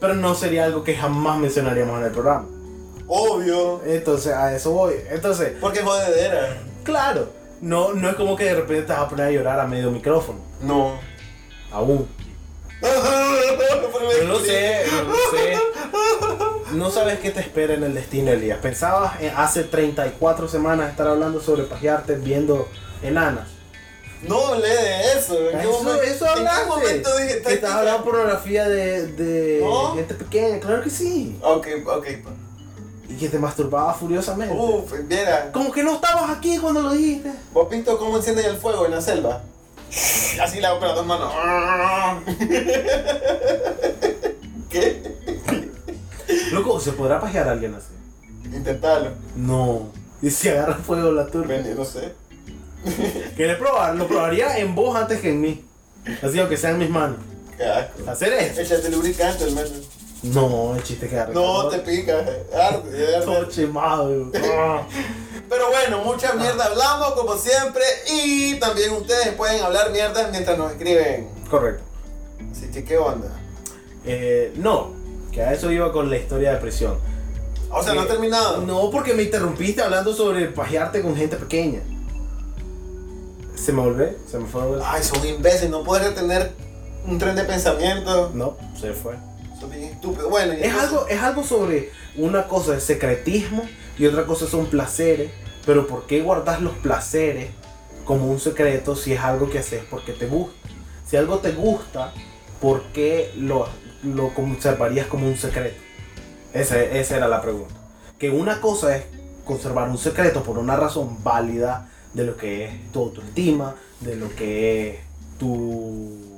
Pero no sería algo que jamás mencionaríamos en el programa. Obvio. Entonces, a eso voy. Entonces, Porque es jodedera. claro. No, no es como que de repente te vas a poner a llorar a medio micrófono. No. Aún. No lo sé, no lo sé. No sabes qué te espera en el destino, Elías. Pensabas en- hace 34 semanas estar hablando sobre pajearte viendo enanas. No hablé de eso. ¿En qué Eso, momento, eso ¿en qué momento dije que estás hablando pornografía de, de ¿No? gente pequeña, claro que sí. Ok, ok. Y que te masturbaba furiosamente. Uf, viera. Como que no estabas aquí cuando lo dijiste. ¿Vos visto cómo encienden el fuego en la selva? Así le hago con las dos manos. ¿Qué? Loco, ¿se podrá pajear a alguien así? Intentarlo. No. Y si agarra fuego la turba. Ven, no sé. ¿Quieres probar? Lo probaría en vos antes que en mí. Así, aunque sea en mis manos. Qué asco. ¿Hacer eso? Échate lubricante menos. No, el chiste que arde. No, te pica. Arde, arde. Todo chimado. Ah. Pero bueno, mucha mierda hablamos como siempre. Y también ustedes pueden hablar mierda mientras nos escriben. Correcto. Así que, ¿qué onda? Eh, no, que a eso iba con la historia de prisión. O sea, no ha Eh, terminado. No, porque me interrumpiste hablando sobre pajearte con gente pequeña. ¿Se me volvió? ¿Se me fue? Ay, son imbéciles. No puedes retener un tren de pensamiento. No, se fue. Bien. Bueno, y Es entonces- algo, es algo sobre una cosa es secretismo y otra cosa son placeres. Pero ¿por qué guardas los placeres como un secreto si es algo que haces porque te gusta? Si algo te gusta, ¿por qué lo, lo conservarías como un secreto? Esa, esa era la pregunta. Que una cosa es conservar un secreto por una razón válida de lo que es tu autoestima, de lo que es tu, eh, ¿cómo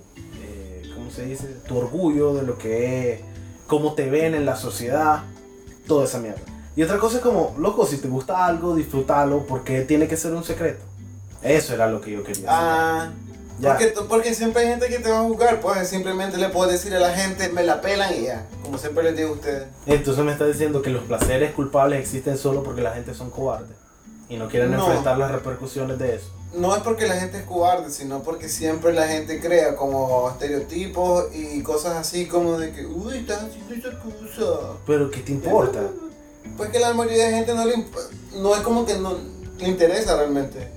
se dice? Tu orgullo, de lo que es cómo te ven en la sociedad, toda esa mierda. Y otra cosa es como, loco, si te gusta algo, disfrútalo, porque tiene que ser un secreto. Eso era lo que yo quería. Ah, Ya. porque, porque siempre hay gente que te va a juzgar. Pues simplemente le puedes decir a la gente, me la pelan y ya. Como siempre les digo a ustedes. Entonces me está diciendo que los placeres culpables existen solo porque la gente son cobardes y no quieren No. enfrentar las repercusiones de eso. No es porque la gente es cobarde, sino porque siempre la gente crea como estereotipos y cosas así como de que, uy, estás haciendo esa cosa. Pero ¿qué te importa? Pues que la mayoría de gente no le no es como que no le interesa realmente.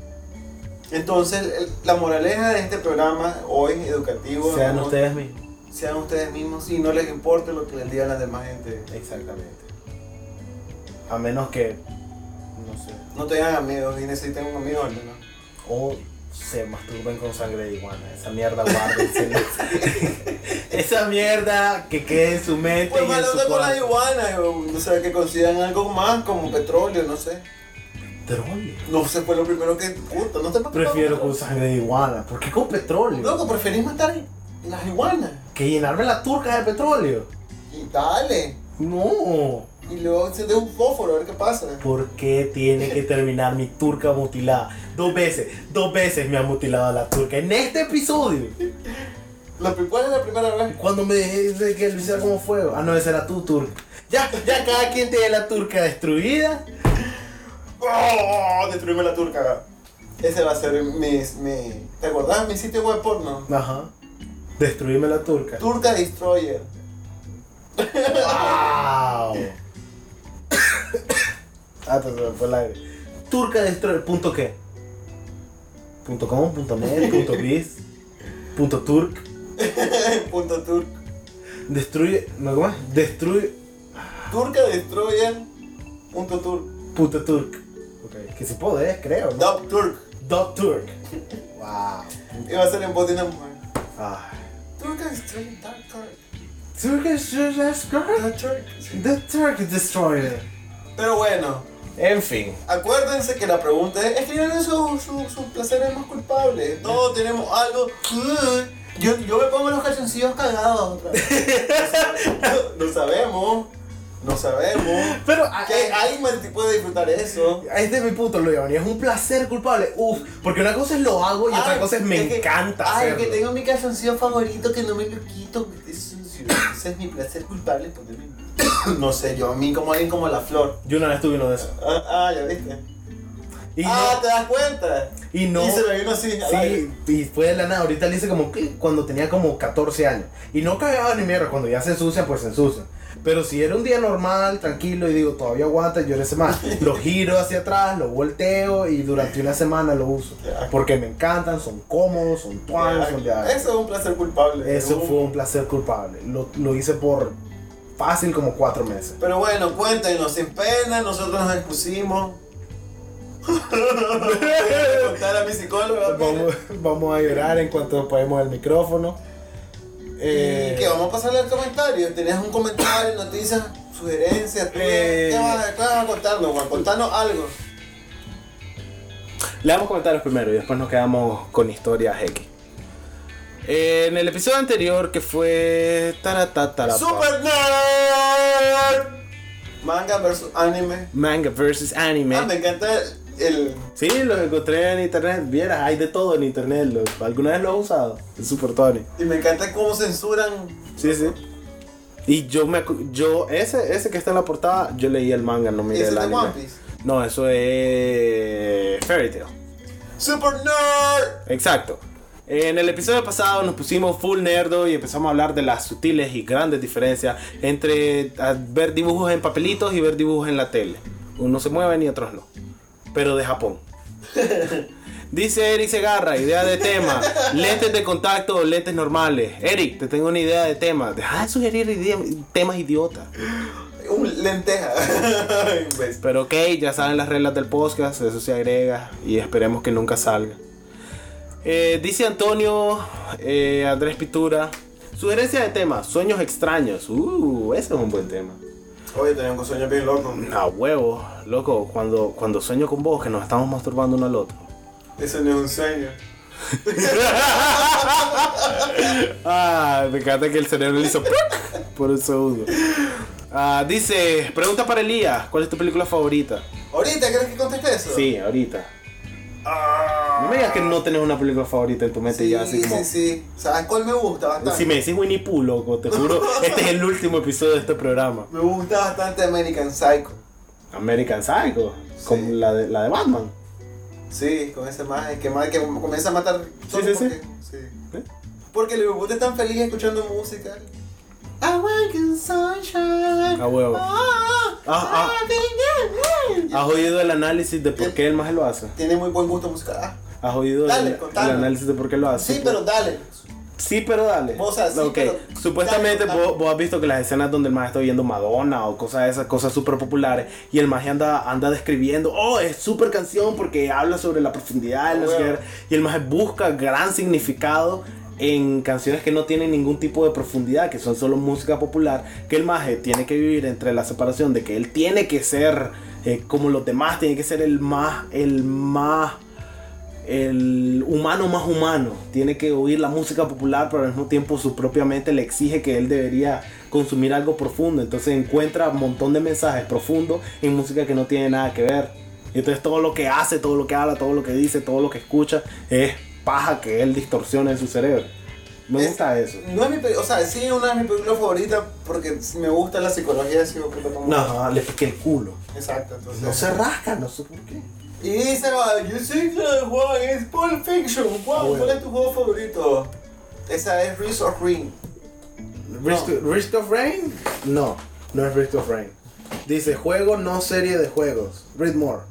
Entonces, el- la moraleja de este programa hoy educativo Sean no- ustedes mismos. sean ustedes mismos y no les importe lo que les diga la demás gente. Exactamente. A menos que, no sé, No tengan amigos y necesiten un amigo menos. O se masturben con sangre de iguana. Esa mierda guárdensela. Esa mierda que quede en su mente Pues y en malo su con las cuarto. iguanas, o, sea, que consigan algo más como petróleo, no sé. Petróleo. No sé, fue lo primero que. Puta, no te Prefiero con sangre de iguana. ¿Por qué con petróleo? Loco, preferís matar las iguanas. Que llenarme la turca de petróleo. Y dale. No. Y luego enciendes un fósforo a ver qué pasa. ¿Por qué tiene que terminar mi turca mutilada? Dos veces, dos veces me ha mutilado la turca en este episodio. La, ¿Cuál es la primera vez? Cuando me dijiste que lo hiciera como fuego. Ah, no, esa era tu turca. Ya, ya cada quien tiene la turca destruida. ¡Oh! Destruirme la turca. Ese va a ser mi, mi... ¿Te acordás? Mi sitio web porno. Ajá. Destruirme la turca. Turca Destroyer. ¡Wow! Ah, te se me fue el aire. Turca Destroyer. ¿Punto qué? ¿Punto com? ¿Punto net? ¿Punto biz? ¿Punto turk? Punto turc. Destruye. ¿No cómo es? Destruye. Turca Destroyer. Punto turc. Punto turk. Ok. Que se puede, creo, ¿no? Dub turc. Dot turk. Wow. Va a ser en voz. Ay. Turca Destroyer. Turk. Turkish Destroyer. Turk. The Turkish Destroyer. Pero bueno, En fin. acuérdense que la pregunta es, escriban sus su, placeres más culpables. Todos tenemos algo. Yo, yo me pongo los calzoncillos cagados otra vez. No, no sabemos. No sabemos. Pero Que alguien más puede disfrutar eso. Es mi punto, lo Es un placer culpable. Uf, porque una cosa es lo hago y otra cosa es me que- encanta Ay, hacerlo. que tengo mi calzoncillo favorito que no me lo quito. es. Ese es mi placer culpable. ponerme- No sé, yo a mí como alguien como la flor. Yo una vez tuve uno de esos. Ah, ah, ya viste. Y ah, no, ¿te das cuenta? y no. Y se me vino así. Sí, y fue de la nada. Ahorita le hice como que cuando tenía como 14 años. Y no cagaba ni mierda. Cuando ya se ensucia, pues se ensucia. Pero si era un día normal, tranquilo, y digo, todavía aguanta, yo ese más. Lo giro hacia atrás, lo volteo y durante una semana lo uso. Porque me encantan, son cómodos, son tuanos, son de Eso es un placer culpable. Eso fue un placer culpable. Lo, lo hice por fácil como cuatro meses. Pero bueno, cuéntenos, sin pena, nosotros nos expusimos. a mi psicóloga. Vamos, vamos a llorar en cuanto apaguemos el micrófono. Eh, Y que vamos a pasarle al comentario. Tenías un comentario, noticias, sugerencias. ¿tú Eh. ¿Qué, vas, a- qué vas a contarnos, Juan? Contanos algo. Le damos comentarios primero y después nos quedamos con historias X. En el episodio anterior que fue Taratatarapa, Super Nerd. Manga versus anime. Manga versus Anime. Ah, me encanta el. Sí, los encontré en internet. Vieras, hay de todo en internet. lo- ¿Alguna vez lo has usado? Es super Tony. Y me encanta cómo censuran. Sí, sí. Y yo me yo ese ese que está en la portada, yo leí el manga, no miré Ese el de anime. One Piece. No, eso es Fairy Tail. Super Nerd. Exacto. En el episodio pasado nos pusimos full nerdo y empezamos a hablar de las sutiles y grandes diferencias entre ver dibujos en papelitos y ver dibujos en la tele. Unos se mueven y otros no. Pero de Japón. Dice Eric Segarra, idea de tema, lentes de contacto o lentes normales. Eric, te tengo una idea de tema. Deja de sugerir idea- temas idiotas. Un lenteja. Pero ok, ya saben las reglas del podcast, eso se agrega y esperemos que nunca salga. Eh, dice Antonio eh, Andrés Pitura, sugerencia de tema, sueños extraños. Uh, ese es un buen tema. Oye, tenemos un sueño bien loco. A huevo, loco, cuando, cuando sueño con vos que nos estamos masturbando uno al otro. Eso no es un sueño. Ah, me encanta que el cerebro le hizo por un segundo. Ah, dice, pregunta para Elías, ¿cuál es tu película favorita? ¿Ahorita quieres que conteste eso? Sí, ahorita. Ah. No me digas que no tenés una película favorita en tu mente Sí, ya así como... sí, sí. ¿Sabes cuál me gusta bastante? Si me decís Winnie Pooh, loco, te juro, este es el último episodio de este programa. Me gusta bastante American Psycho. American Psycho, con Sí. la de, la de Batman. Sí, con ese maje que, maje que comienza a matar. sí, sí. porque, sí. ¿Eh? Porque el bebé está tan feliz escuchando música. American Sunshine. A huevo. Ah, Ah, ah. baby. ¿Has oído el análisis de por qué el más lo hace? Tiene muy buen gusto musical. Ah, ¿Has oído Dale, el, el análisis de por qué lo hace? sí, pero dale. Sí, pero dale. O sea, sí, Ok. pero- Supuestamente dale. Vos, vos has visto que las escenas donde el más está oyendo Madonna o cosas de esas, cosas súper populares, y el más anda, anda describiendo, oh, es súper canción porque habla sobre la profundidad, Bueno. qué", y el más busca gran significado en canciones que no tienen ningún tipo de profundidad, que son solo música popular, que el maje tiene que vivir entre la separación de que él tiene que ser eh, como los demás, tiene que ser el más, el más el humano más humano tiene que oír la música popular, pero al mismo tiempo su propia mente le exige que él debería consumir algo profundo. Entonces encuentra un montón de mensajes profundos en música que no tiene nada que ver. Y entonces todo lo que hace, todo lo que habla, todo lo que dice, todo lo que escucha es paja que él distorsiona en su cerebro. Me Es- gusta eso. No es mi o sea, sí es una de mis películas favoritas porque me gusta la psicología de como- No, le piqué el culo. Exacto, entonces. No se rasca, no sé por qué. Y dice, va, yo sé que Juan es Pulp Fiction. Juan, Ah, bueno. ¿cuál es tu juego favorito? Esa es Risk of Ring. Risk, Risk of Rain? No, no es Risk of Rain. Dice juego, no serie de juegos. Read more.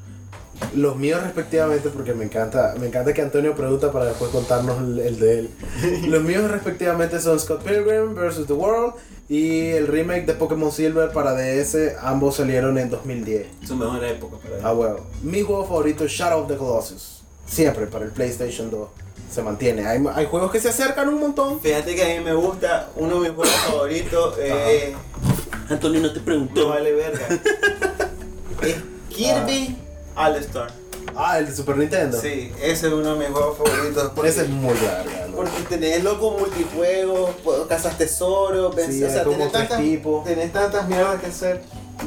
Los míos respectivamente, porque me encanta, me encanta que Antonio pregunta para después contarnos el, el de él. Los míos respectivamente son Scott Pilgrim vs. The World y el remake de Pokémon Silver para DS. Ambos salieron en 2010. Su mejor época para Ah, huevo. Mi juego favorito es Shadow of the Colossus. Siempre para el PlayStation 2. Se mantiene. Hay, hay juegos que se acercan un montón. Fíjate que a mí me gusta, uno de mis juegos favoritos eh, Antonio no te no preguntó. vale verga. es Kirby All Star. Ah, el de Super Nintendo. Sí, ese es uno de mis juegos favoritos. Porque, Ese es muy larga. ¿no? porque tenés loco multijuegos, puedo- cazas tesoros, Sí, o sea, tenés tantas, tenés tantas mierdas que hacer.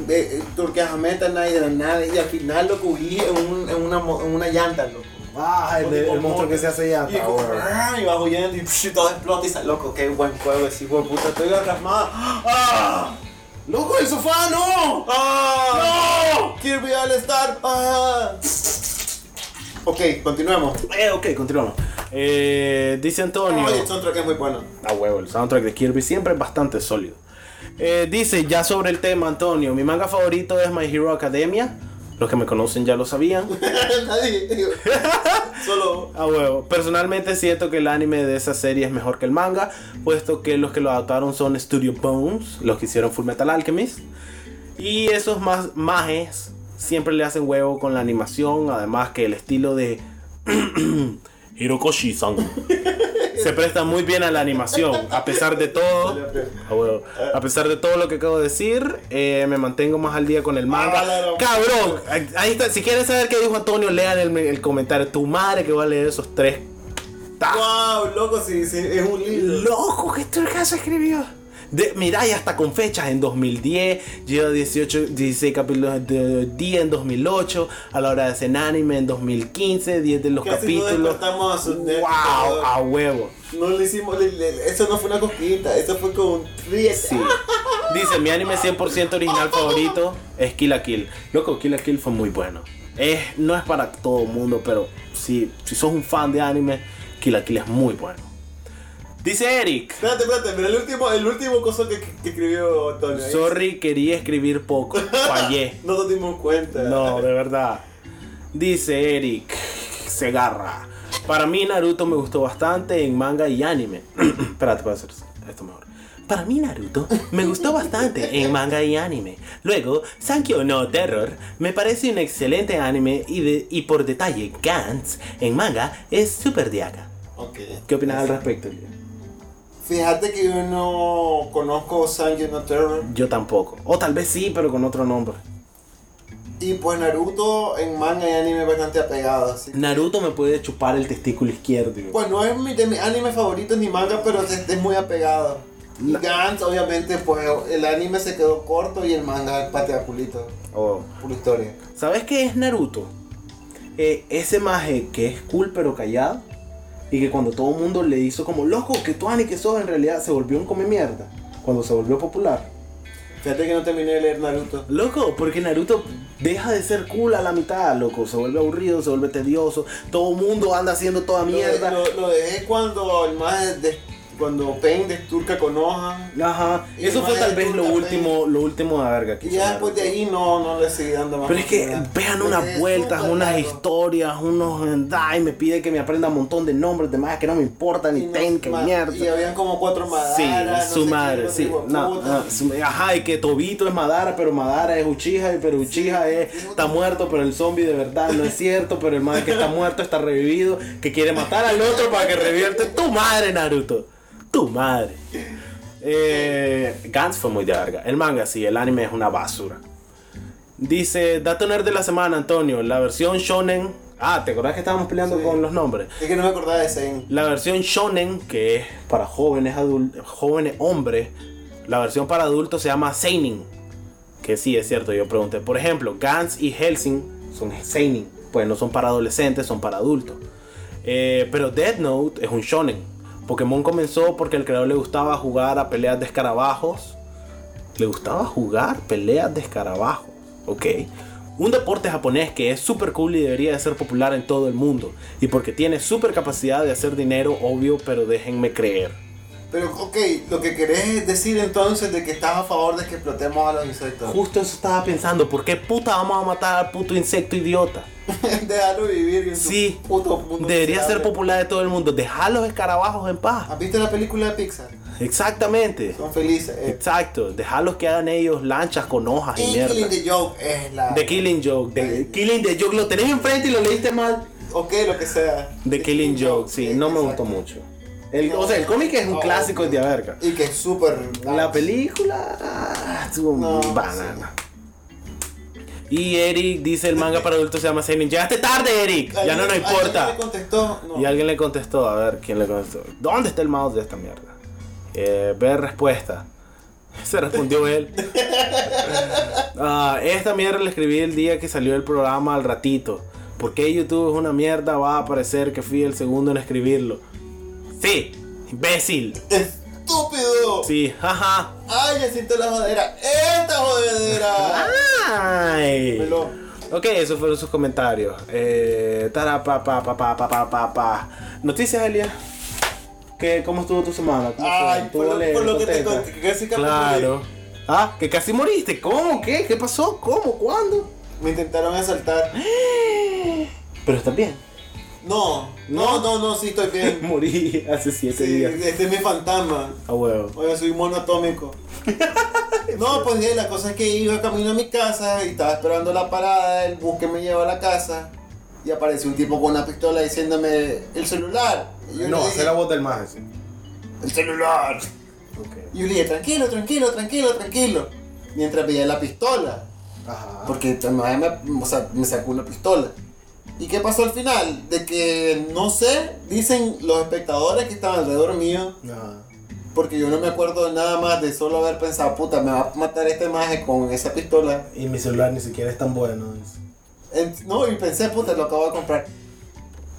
De, eh, turqueas a Meta Knight de la nada y al final lo cubrí en, un- en, una, en una llanta, loco. Ah, el, de- el monstruo que se hace ya. Y, "Ah", y vas huyendo y todo explota y sale, loco, qué buen juego ese hijo de puta, estoy atrasmada. ¡Ah! ¡Loco, el sofá, no! ¡Ah! ¡No! Kirby All Star. ¡Ah! Ok, continuemos. Eh, ok, continuamos. Eh, dice Antonio. Oye, el soundtrack es muy bueno. A huevo, el soundtrack de Kirby siempre es bastante sólido. Eh, dice, ya sobre el tema, Antonio, mi manga favorito es My Hero Academia. Los que me conocen ya lo sabían. Nadie, digo, solo. A huevo. Personalmente siento que el anime de esa serie es mejor que el manga, puesto que los que lo adaptaron son Studio Bones, los que hicieron Full Metal Alchemist. Y esos más majes siempre le hacen huevo con la animación, además que el estilo de Hirokoshi-san se presta muy bien a la animación, a pesar de todo. A pesar de todo lo que acabo de decir, eh, me mantengo más al día con el manga. Ah. Cabrón, ahí está. Si quieren saber qué dijo Antonio, lean el, el comentario. Tu madre que va a leer esos tres. Wow, loco, sí, sí, es un libro. Loco, ¿qué se escribió? De, mira, y hasta con fechas en 2010, lleva 18, 16 capítulos de día en 2008, a la hora de hacer anime en 2015, 10 de los Casi no capítulos. despertamos a su wow, a huevo. No le hicimos, le- le- eso no fue una cosquillita, eso fue con un. Sí. Dice, mi anime 100% original favorito es Kill la Kill. Loco, Kill la Kill fue muy bueno. Es, no es para todo el mundo, pero si, si sos un fan de anime, Kill la Kill es muy bueno. Dice Eric. Espérate, espérate, pero el último, el último cosa que, que escribió ahí. Sorry, quería escribir poco. Fallé. No nos dimos cuenta. No, de verdad. Dice Eric Segarra. Para mí Naruto me gustó bastante en manga y anime. Espérate, puedo hacer esto mejor. Para mí Naruto me gustó bastante en manga y anime. Luego, Sankyo no Terror me parece un excelente anime y, de- y por detalle Gantz en manga es super diaga. Ok. ¿Qué opinas al respecto? Elías? Fíjate que yo no conozco Sanji no Terror. Yo tampoco. O tal vez sí, pero con otro nombre. Y pues Naruto en manga y anime bastante apegado. Así. Naruto me puede chupar el testículo izquierdo. yo. Pues no es mi, de mis animes favoritos ni manga, pero es, es muy apegado. Gantz, obviamente, pues el anime se quedó corto y el manga patea culito. Oh. Por historia. ¿Sabes qué es Naruto? Eh, ese maje que es cool pero callado. Y que cuando todo el mundo le hizo como loco que tú Ani que sos en realidad se volvió un come mierda. Cuando se volvió popular. Fíjate que no terminé de leer Naruto. Loco, porque Naruto deja de ser cool a la mitad, loco. Se vuelve aburrido, se vuelve tedioso. Todo el mundo anda haciendo toda mierda. Lo, lo- lo dejé cuando el más de, cuando Pain desturca con hoja. Ajá. Eso fue tal vez lo último, lo último de verga que Y ya después de ahí no, no le seguí dando más. Pero es que vean unas vueltas, unas historias, unos. Ay, me pide que me aprenda un montón de nombres de más que no me importan, Y ten, que mierda. Y habían como cuatro madaras. Sí, su madre, sí. ajá, y que Tobito es Madara, pero Madara es Uchiha, y pero Uchiha es, está muerto, pero el zombie de verdad no es cierto, pero el madre que está muerto está revivido, que quiere matar al otro para que revierte. Tu madre, Naruto. Tu madre. Eh, Gantz fue muy de larga. El manga sí, el anime es una basura. Dice, dato nerd de la semana, Antonio. La versión shonen. Ah, ¿te acordás que estábamos peleando Sí. con los nombres? Es que no me acordaba de ese. La versión shonen, que es para jóvenes adultos, jóvenes hombres, La versión para adultos se llama Seinen. Que sí, es cierto, yo pregunté. Por ejemplo, Gans y Helsing son Seinen. Pues no son para adolescentes, son para adultos. Eh, pero Death Note es un shonen. Pokémon comenzó porque al creador le gustaba jugar a peleas de escarabajos. Le gustaba jugar peleas de escarabajos. Ok. Un deporte japonés que es súper cool y debería de ser popular en todo el mundo. Y porque tiene súper capacidad de hacer dinero, obvio, pero déjenme creer. Pero, ok, lo que querés decir entonces de que estás a favor de que explotemos a los insectos. Justo eso estaba pensando. ¿Por qué puta vamos a matar al puto insecto idiota? Dejarlo vivir en su Sí, puto mundo debería ser popular de todo el mundo. Dejar los escarabajos en paz. ¿Has visto la película de Pixar? Exactamente. Son felices. Eh. Exacto. Dejarlos que hagan ellos lanchas con hojas y Y mierda. Killing the Joke es la. The Killing Joke. The Killing the Joke. Lo tenés enfrente y lo leíste mal. Ok, lo que sea. The Killing Joke. Sí, no me gustó mucho. El, o sea, el cómic es un No, clásico de verga. Y que es súper. La película estuvo No, banana. Y Eric dice el manga para adultos se llama Seinen. Llegaste tarde, Eric. Ya no nos ¿Alguien importa. le contestó? Y alguien le contestó, a ver quién le contestó. ¿Dónde está el mouse de esta mierda? Eh, ver respuesta. Se respondió él. Ah, esta mierda la escribí el día que salió el programa al ratito. ¿Por qué YouTube es una mierda? Va a aparecer que fui el segundo en escribirlo. Sí, imbécil. Estúpido. Sí, ajá. Ay, ya siento la madera. Esta jodedera. Ay. Pelo. Ok, esos fueron sus comentarios. Eh, tara, pa, pa, pa, pa, pa, pa, pa, Noticias, Elia. ¿Qué, ¿Cómo estuvo tu semana? Ay, por lo, por lo, que te conté, que casi Claro. Ah, que casi moriste. ¿Cómo? ¿Qué? ¿Qué pasó? ¿Cómo? ¿Cuándo? Me intentaron asaltar. Pero estás bien. No, no, no, no, sí estoy bien. Morí hace siete Sí, días. este es mi fantasma. A huevo. Oye, soy mono atómico. No, pues bien, la cosa es que iba camino a mi casa y estaba esperando la parada, el bus que me lleva a la casa. Y apareció un tipo con una pistola diciéndome el celular. Y yo le No, dije, es la voz del más. el celular. Y yo le dije, tranquilo, tranquilo, tranquilo, tranquilo. Mientras veía la pistola. Ajá. Porque el maje me, o sea, me sacó una pistola. ¿Y qué pasó al final? De que, no sé, dicen los espectadores que estaban alrededor mío. Ajá. Porque yo no me acuerdo de nada más de solo haber pensado, puta, me va a matar este maje con esa pistola. Y mi celular ni siquiera es tan bueno. no, y pensé, puta, lo acabo de comprar.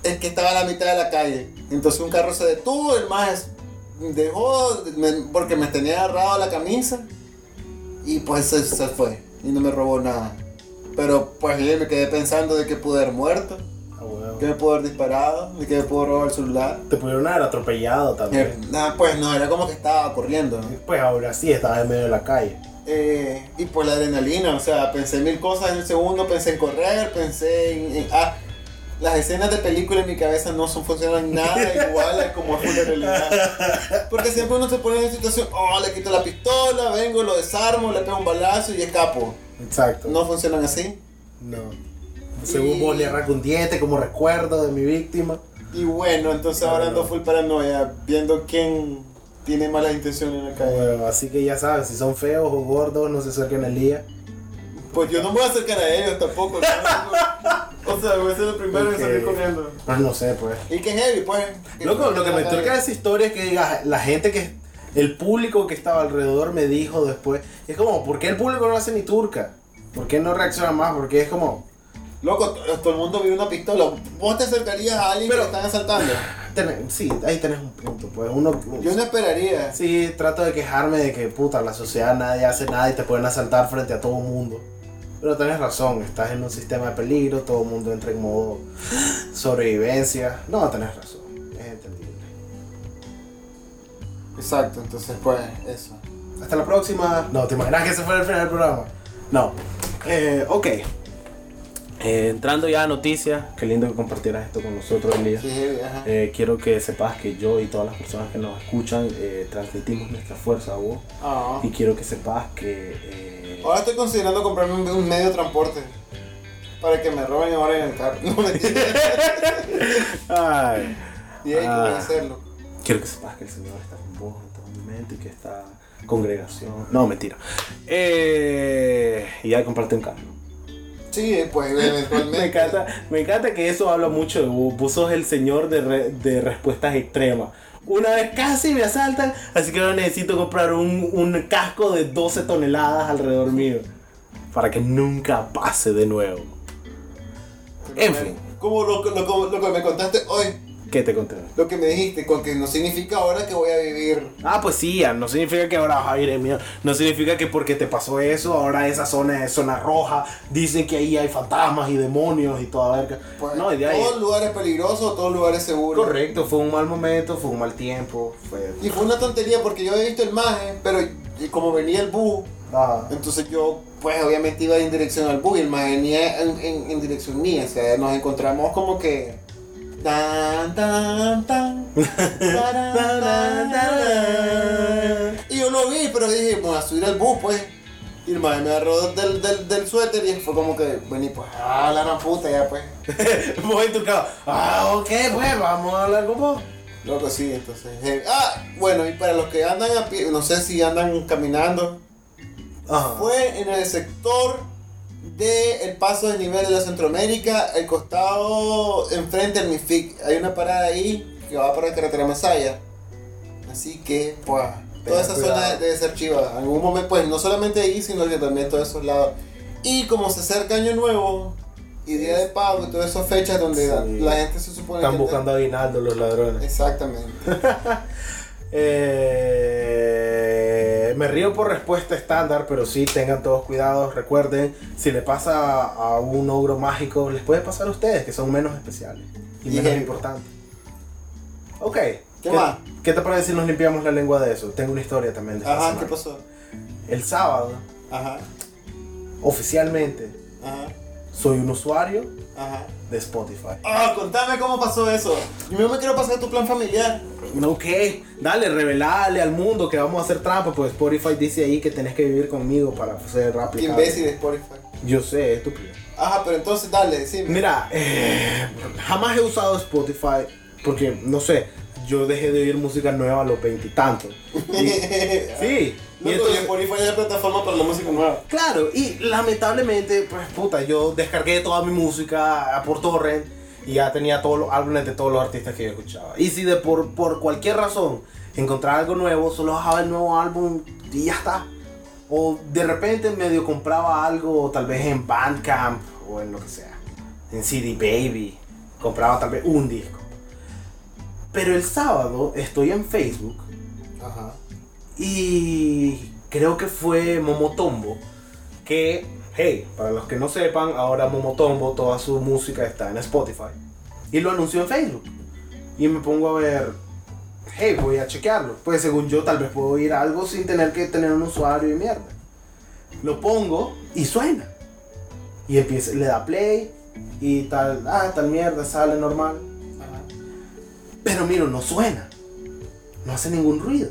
Es que estaba a la mitad de la calle. Entonces un carro se detuvo, el maje dejó, me- porque me tenía agarrado la camisa. Y pues se, se fue. Y no me robó nada. Pero pues yo me quedé pensando de que pude haber muerto, A huevo. que me pudo haber disparado, de que me pudo robar el celular. Te pudieron haber atropellado Eh, también. Nada, pues no, era como que estaba corriendo. ¿no? Pues ahora sí, estabas en medio de la calle. Eh, y pues la adrenalina, o sea, pensé mil cosas en el segundo, pensé en correr, pensé en... en- ah, las escenas de película en mi cabeza no son, funcionan nada igual como es la realidad. Porque siempre uno se pone en una situación, oh, le quito la pistola, vengo, lo desarmo, le pego un balazo y escapo. Exacto. No funcionan así. No. Según Y- vos le arranco un diente como recuerdo de mi víctima. Y bueno, entonces ahora ando full paranoia, viendo quién tiene malas intenciones en la calle. Bueno, así que ya saben, si son feos o gordos, no se acerquen al día. Pues yo no me voy a acercar a ellos tampoco. ¿no? o sea, voy a ser el primero Ok. en salir corriendo. Pues no sé, pues. Y que heavy, pues. Loco, lo que me toca de esa historia es que diga, la gente que. El público que estaba alrededor me dijo después. Es como, ¿por qué el público no hace ni turca? ¿Por qué no reacciona más? Porque es como. Loco, to- todo el mundo vio una pistola. ¿Vos te acercarías a alguien Pero- que están asaltando? ten- sí, ahí tenés un punto. Pues uno. Yo no esperaría. Sí, trato de quejarme de que, puta, la sociedad nadie hace nada y te pueden asaltar frente a todo el mundo. Pero tenés razón, estás en un sistema de peligro, todo el mundo entra en modo sobrevivencia. No, tenés razón, Exacto, entonces pues eso. Hasta la próxima. No, ¿te imaginas que ese fue el final del programa? No. Eh, ok. Eh, entrando ya a noticias, qué lindo que compartieras esto con nosotros, Elías. Sí. Eh, quiero que sepas que yo y todas las personas que nos escuchan eh, transmitimos nuestra fuerza a vos. Ah. Y quiero que sepas que... eh, Ahora estoy considerando comprarme un, un medio de transporte. Para que me roben ahora en el carro. No me ay, Y hay que Ah. hacerlo. quiero que sepas que el Señor está y que esta congregación... No, mentira. Eh, y ya comparte un carro. Sí, pues eventualmente. Me encanta, me encanta que eso habla mucho de vos. Vos sos el señor de, re- de respuestas extremas. Una vez casi me asaltan, así que ahora necesito comprar un, un casco de 12 toneladas alrededor mío. Para que nunca pase de nuevo. En fin. Como lo, lo, lo que me contaste hoy, ¿Qué te conté? lo que me dijiste, con que no significa ahora que voy a vivir. Ah, pues sí, no significa que ahora vas a ir miedo. No significa que porque te pasó eso, ahora esa zona es zona roja. Dicen que ahí hay fantasmas y demonios y toda verga. Pues, no, de ahí. Todo lugar es peligroso, todo lugar es seguro. Correcto, fue un mal momento, fue un mal tiempo. Fue. Y fue una tontería porque yo había visto el maje, pero como venía el bus, entonces yo, pues obviamente iba en dirección al bus y el maje venía en, en- en dirección mía. O sea, nos encontramos como que. Tan, tan, tan. Y yo lo vi, pero dije, voy a subir al bus, pues. Y el maje me agarró del, del, del suéter y fue como que, vení, pues, ah, la gran puta, ya, pues. Vos en tu carro. Ah, ok, pues vamos a hablar con vos. Loco, sí, entonces. eh, ah, bueno, y para los que andan a pie, no sé si andan caminando, Ajá. fue en el sector del paso de nivel de la Centroamérica, el costado enfrente del MIFIC. Hay una parada ahí que va para la carretera Masaya. Así que, pues, toda esa cuidado. zona debe ser chiva. En algún momento, pues, no solamente ahí, sino que también todos esos lados. Y como se acerca Año Nuevo y Día de Pago y todas esas fechas donde Sí. la gente se supone Están que. buscando aguinaldo los ladrones. Exactamente. Eh, me río por respuesta estándar, pero sí tengan todos cuidados. Recuerden, si le pasa a un ogro mágico, les puede pasar a ustedes, que son menos especiales y Y menos importantes. Ok. ¿Qué más? ¿Qué te parece si nos limpiamos la lengua de eso? Tengo una historia también de esta Ajá, semana. ¿qué pasó? El sábado, Ajá, oficialmente, ajá, soy un usuario ajá. de Spotify. Ah, contame cómo pasó eso. Yo me quiero pasar tu plan familiar. Ok, dale, revelale al mundo que vamos a hacer trampa, pues Spotify dice ahí que tenés que vivir conmigo para ser Qué aplicable. imbécil de Spotify. Yo sé, estúpido. Ajá, pero entonces dale, decime. Mira, eh, jamás he usado Spotify porque, no sé, yo dejé de oír música nueva a los veintitantos. Sí, y y entonces, Spotify es la plataforma para la música nueva. claro, y lamentablemente, pues puta, yo descargué toda mi música por torrent y ya tenía todos los álbumes de todos los artistas que yo escuchaba. Y si de por, por cualquier razón encontraba algo nuevo, solo bajaba el nuevo álbum y ya está. O de repente medio compraba algo tal vez en Bandcamp o en lo que sea. En CD Baby. Compraba tal vez un disco. Pero el sábado estoy en Facebook Ajá. Y creo que fue Momotombo que, hey, para los que no sepan, ahora Momotombo, toda su música está en Spotify. Y lo anunció en Facebook. Y me pongo a ver, hey, voy a chequearlo. Pues según yo tal vez puedo oír algo sin tener que tener un usuario y mierda. Lo pongo y suena. Y empieza, le da play y tal, ah, tal mierda, sale normal. Pero miro, no suena. No hace ningún ruido.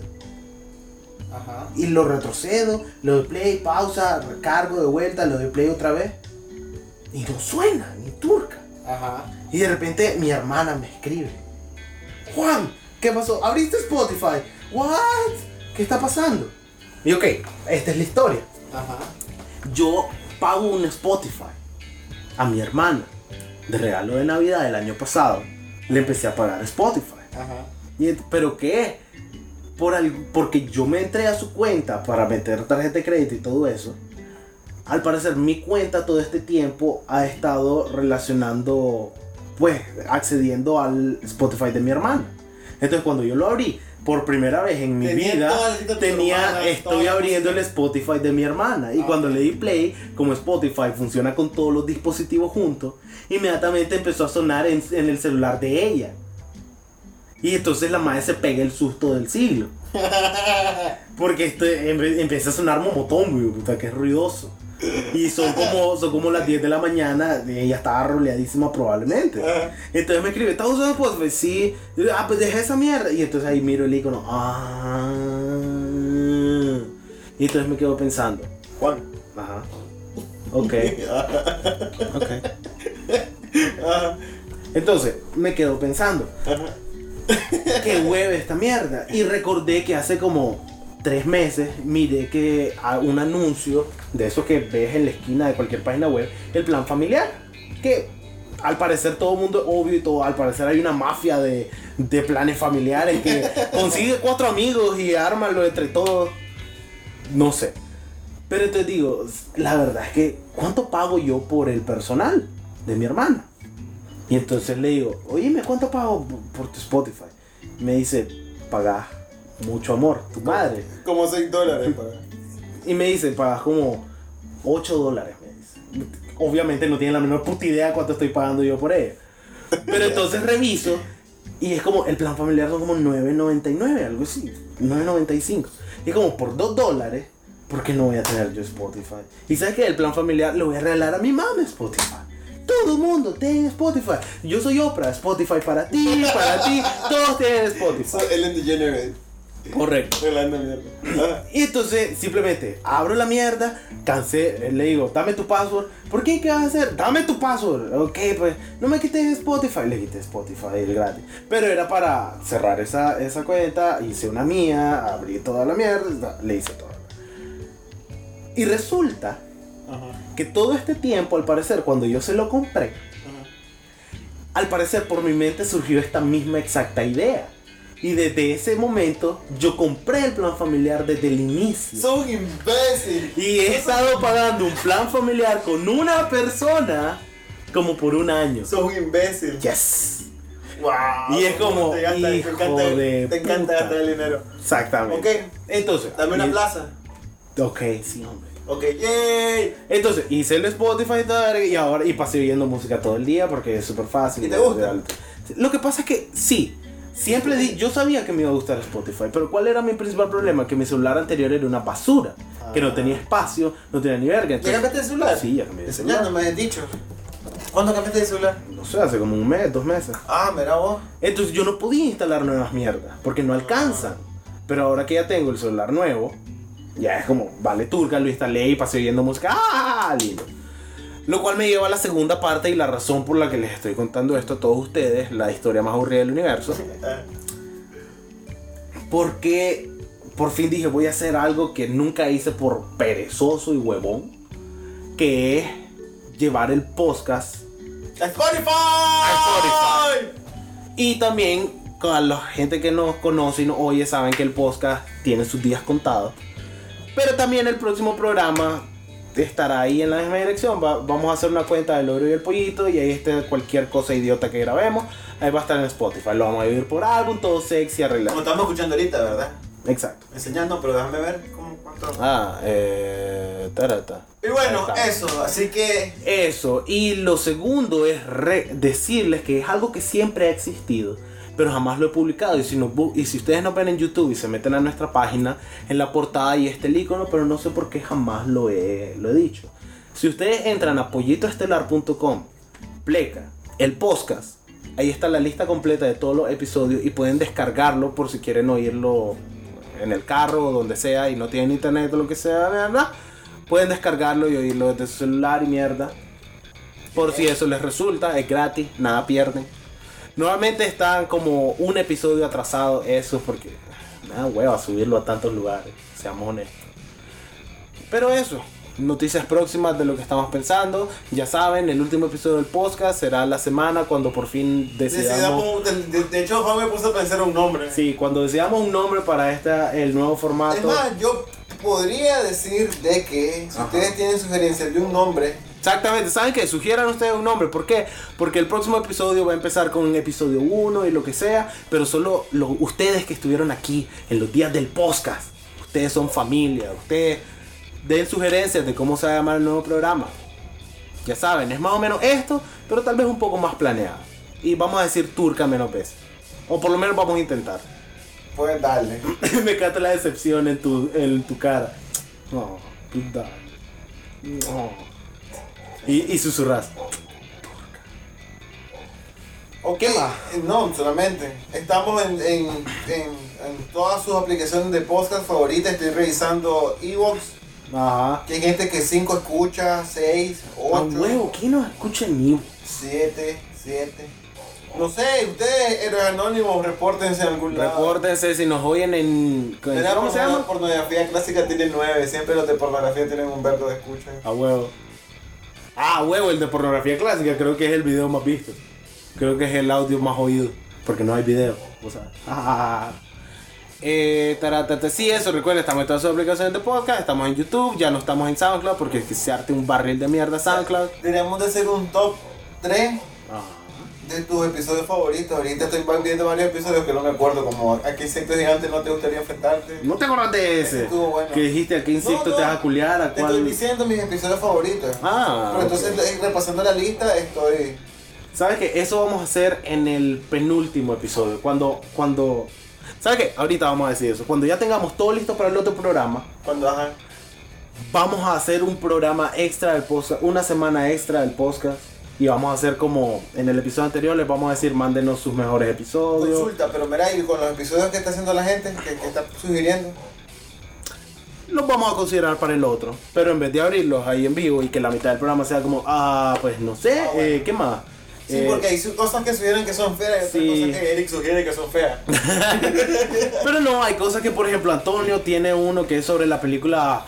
Ajá. y lo retrocedo, le doy play, pausa, recargo de vuelta, le doy play otra vez y no suena, ni turca. Ajá. Y de repente mi hermana me escribe, Juan, ¿qué pasó? ¿Abriste Spotify? ¿What? ¿Qué está pasando? Y ok, esta es la historia. Ajá. Yo pago un Spotify a mi hermana de regalo de Navidad del año pasado. Le empecé a pagar Spotify. Ajá. Y ¿Pero qué? Por al- porque yo me entré a su cuenta para meter tarjeta de crédito y todo eso. Al parecer mi cuenta todo este tiempo ha estado relacionando, pues, accediendo al Spotify de mi hermana. Entonces cuando yo lo abrí por primera vez en mi Tenía vida, tenía, hermana, estoy abriendo el. Spotify de mi hermana. Y Ah, cuando ok. le di play, como Spotify funciona con todos los dispositivos juntos, inmediatamente empezó a sonar en, en el celular de ella. Y entonces la madre se pega el susto del siglo. Porque esto empe- empieza a sonar hijo de puta, que es ruidoso. Y son como, son como las 10 de la mañana, ella estaba roleadísima probablemente. Entonces me escribe, ¿estás usando Spotify? Sí. Ah, pues deja esa mierda. Y entonces ahí miro el icono. Ah. Y entonces me quedo pensando, Juan. ajá. Ok. Ok. Entonces, me quedo pensando, Ajá. qué hueve esta mierda. Y recordé que hace como tres meses miré que a un anuncio de esos que ves en la esquina de cualquier página web, el plan familiar. Que al parecer todo el mundo es obvio y todo, al parecer hay una mafia de, de planes familiares que consigue cuatro amigos y ármalo entre todos. No sé. Pero te digo, la verdad es que, ¿cuánto pago yo por el personal de mi hermana? Y entonces le digo, oye, ¿cuánto pago por tu Spotify? Me dice, pagas mucho amor, tu madre. Como 6 dólares para. Y me dice, pagas como 8 dólares, me dice. Obviamente no tiene la menor puta idea cuánto estoy pagando yo por ella. Pero entonces reviso y es como, el plan familiar son como 9.99, algo así. 9.95. Y es como, por 2 dólares, ¿por qué no voy a tener yo Spotify? Y sabes que el plan familiar lo voy a regalar a mi mamá Spotify. Todo el mundo tiene Spotify. Yo soy Oprah, Spotify para ti, para ti, todos tienen Spotify. Soy Ellen DeGeneres. Correcto. Ah, Y entonces simplemente abro la mierda, cansé, le digo, dame tu password. ¿Por qué? ¿Qué vas a hacer? Dame tu password. Ok, pues no me quites Spotify. Le quité Spotify, el gratis. Pero era para cerrar esa, esa cuenta, hice una mía, abrí toda la mierda, le hice todo. Y resulta. Que todo este tiempo, al parecer, cuando yo se lo compré, al parecer por mi mente surgió esta misma exacta idea. Y desde ese momento yo compré el plan familiar desde el inicio. Sos un imbécil. Y he estado pagando un plan familiar con una persona como por un año. Sos un imbécil. Yes. Wow. Y es como, te, gasta- te hijo encanta, de te encanta gastar el dinero. Exactamente. Ok, Entonces. dame una plaza. Ok, sí, hombre. Ok, yay. Entonces, hice el Spotify y ahora y pasé oyendo música todo el día porque es súper fácil. ¿Y te gusta? Lo que pasa es que sí. Siempre di, yo sabía que me iba a gustar Spotify, pero ¿cuál era mi principal problema? Que mi celular anterior era una basura, que no tenía espacio, no tenía ni verga. ¿Ya entonces- cambiaste de celular? Sí, ya cambié de celular. Enseñando, me has dicho. ¿Cuándo cambiaste de celular? No sé, hace como un mes, dos meses. Ah, mira vos. Entonces yo no podía instalar nuevas mierdas, porque no alcanzan. Pero ahora que ya tengo el celular nuevo, ya es como, vale, turca, lo instalé y pasé oyendo música. ¡Ah! Lindo. Lo cual me lleva a la segunda parte y la razón por la que les estoy contando esto a todos ustedes, la historia más aburrida del universo. Porque por fin dije, voy a hacer algo que nunca hice por perezoso y huevón, que es llevar el podcast ¡Spotify! Spotify. Y también con la gente que nos conoce y nos oye saben que el podcast tiene sus días contados. Pero también el próximo programa estará ahí en la misma dirección. Va- vamos a hacer una cuenta del oro y el pollito y ahí está cualquier cosa idiota que grabemos. Ahí va a estar en Spotify. Lo vamos a dividir por álbum, todo sexy, Como arreglado. estamos escuchando ahorita, ¿verdad? Exacto. Enseñando, pero déjame ver cómo, cuánto. Ah, eh... tarata. Y bueno, eso, así que. Eso, y lo segundo es re- decirles que es algo que siempre ha existido, pero jamás lo he publicado. Y si, bu- y si ustedes nos ven en YouTube y se meten a nuestra página, en la portada y este el icono, pero no sé por qué jamás lo he, lo he dicho. Si ustedes entran a pollitoestelar.com, pleca, el podcast, ahí está la lista completa de todos los episodios y pueden descargarlo por si quieren oírlo en el carro o donde sea y no tienen internet o lo que sea, ¿verdad? Pueden descargarlo y oírlo desde su celular y mierda. Por si eso les resulta, es gratis, nada pierden. Normalmente están como un episodio atrasado, eso porque nada hueva subirlo a tantos lugares, seamos honestos. Pero eso, noticias próximas de lo que estamos pensando. Ya saben, el último episodio del podcast será la semana cuando por fin decidamos. Decidamos, de, de- hecho, Juan me puso a pensar un nombre. Sí, cuando decidamos un nombre para esta, el nuevo Es formato. más, yo podría decir de que si Ajá. ustedes tienen sugerencias de un nombre, Exactamente, ¿saben qué? Sugieran ustedes un nombre. ¿Por qué? Porque el próximo episodio va a empezar con un episodio 1 y lo que sea, pero solo lo- ustedes que estuvieron aquí en los días del podcast, ustedes son familia, ustedes den sugerencias de cómo se va a llamar el nuevo programa. Ya saben, es más o menos esto, pero tal vez un poco más planeado. Y vamos a decir turca menos veces. O por lo menos vamos a intentar. pueden darle. Me encanta la decepción en tu, en tu cara. No, puta. No. Y, y susurras. Ok, ¿Qué más? no, solamente. Estamos en, en, en, en todas sus aplicaciones de podcast favoritas. Estoy revisando Evox. Ajá. Que hay gente que 5 escucha, 6, A 8, huevo, ¿quién nos escucha ni 7, 7. No sé, ustedes, héroes anónimos, repórtense en algún lado. Repórtense si nos oyen en. ¿Cómo se llama? pornografía clásica tiene 9, siempre los de pornografía tienen un verbo de escucha. A huevo. Ah, huevo, el de pornografía clásica, creo que es el video más visto. Creo que es el audio más oído, porque no hay video. O sea, ah. Eh, taratata, sí, eso, recuerden, estamos en todas sus aplicaciones de podcast, estamos en YouTube, ya no estamos en SoundCloud porque es que se arte un barril de mierda SoundCloud. Deberíamos de hacer un top 3 Ah. De tus episodios favoritos. Ahorita estoy viendo varios episodios que no me acuerdo, como a qué insecto gigante no te gustaría enfrentarte. ¿No te acuerdas de ese? Estuvo bueno. Que dijiste a qué insecto No, no, te vas a culiar, a Te cuál. estoy diciendo mis episodios favoritos. Ah, Pero entonces, eh, repasando la lista, estoy. ¿Sabes qué? Eso vamos a hacer en el penúltimo episodio. Cuando, cuando. ¿Sabes qué? Ahorita vamos a decir eso. Cuando ya tengamos todo listo para el otro programa, Cuando ajá. vamos a hacer un programa extra del podcast, una semana extra del podcast. Y vamos a hacer como en el episodio anterior, les vamos a decir, mándenos sus mejores episodios. Consulta, pero mira, y con los episodios que está haciendo la gente, que, que está sugiriendo. Los vamos a considerar para el otro. Pero en vez de abrirlos ahí en vivo y que la mitad del programa sea como, ah, pues no sé, Ah, bueno. eh, ¿qué más? Sí, Eh, porque hay cosas que sugieren que son feas y otras sí. cosas que Eric sugiere que son feas. Pero no, hay cosas que, por ejemplo, Antonio tiene uno que es sobre la película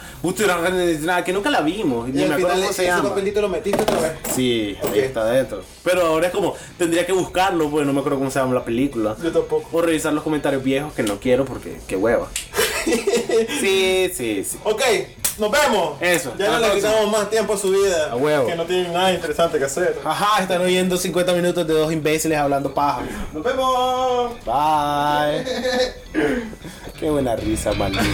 que nunca la vimos. Y ni me acuerdo cómo se llama. papelito lo metiste otra vez. Sí, Ok. ahí está dentro. Pero ahora es como, tendría que buscarlo, porque no me acuerdo cómo se llama la película. Yo tampoco. O revisar los comentarios viejos que no quiero porque qué hueva. sí, sí, sí. Ok, nos vemos. Eso, Ya no le quitamos más tiempo a su vida. A huevo. Que no tienen nada interesante que hacer. Ajá, están oyendo 50 minutos de dos imbéciles hablando paja. Nos vemos. Bye. Qué buena risa, maldito.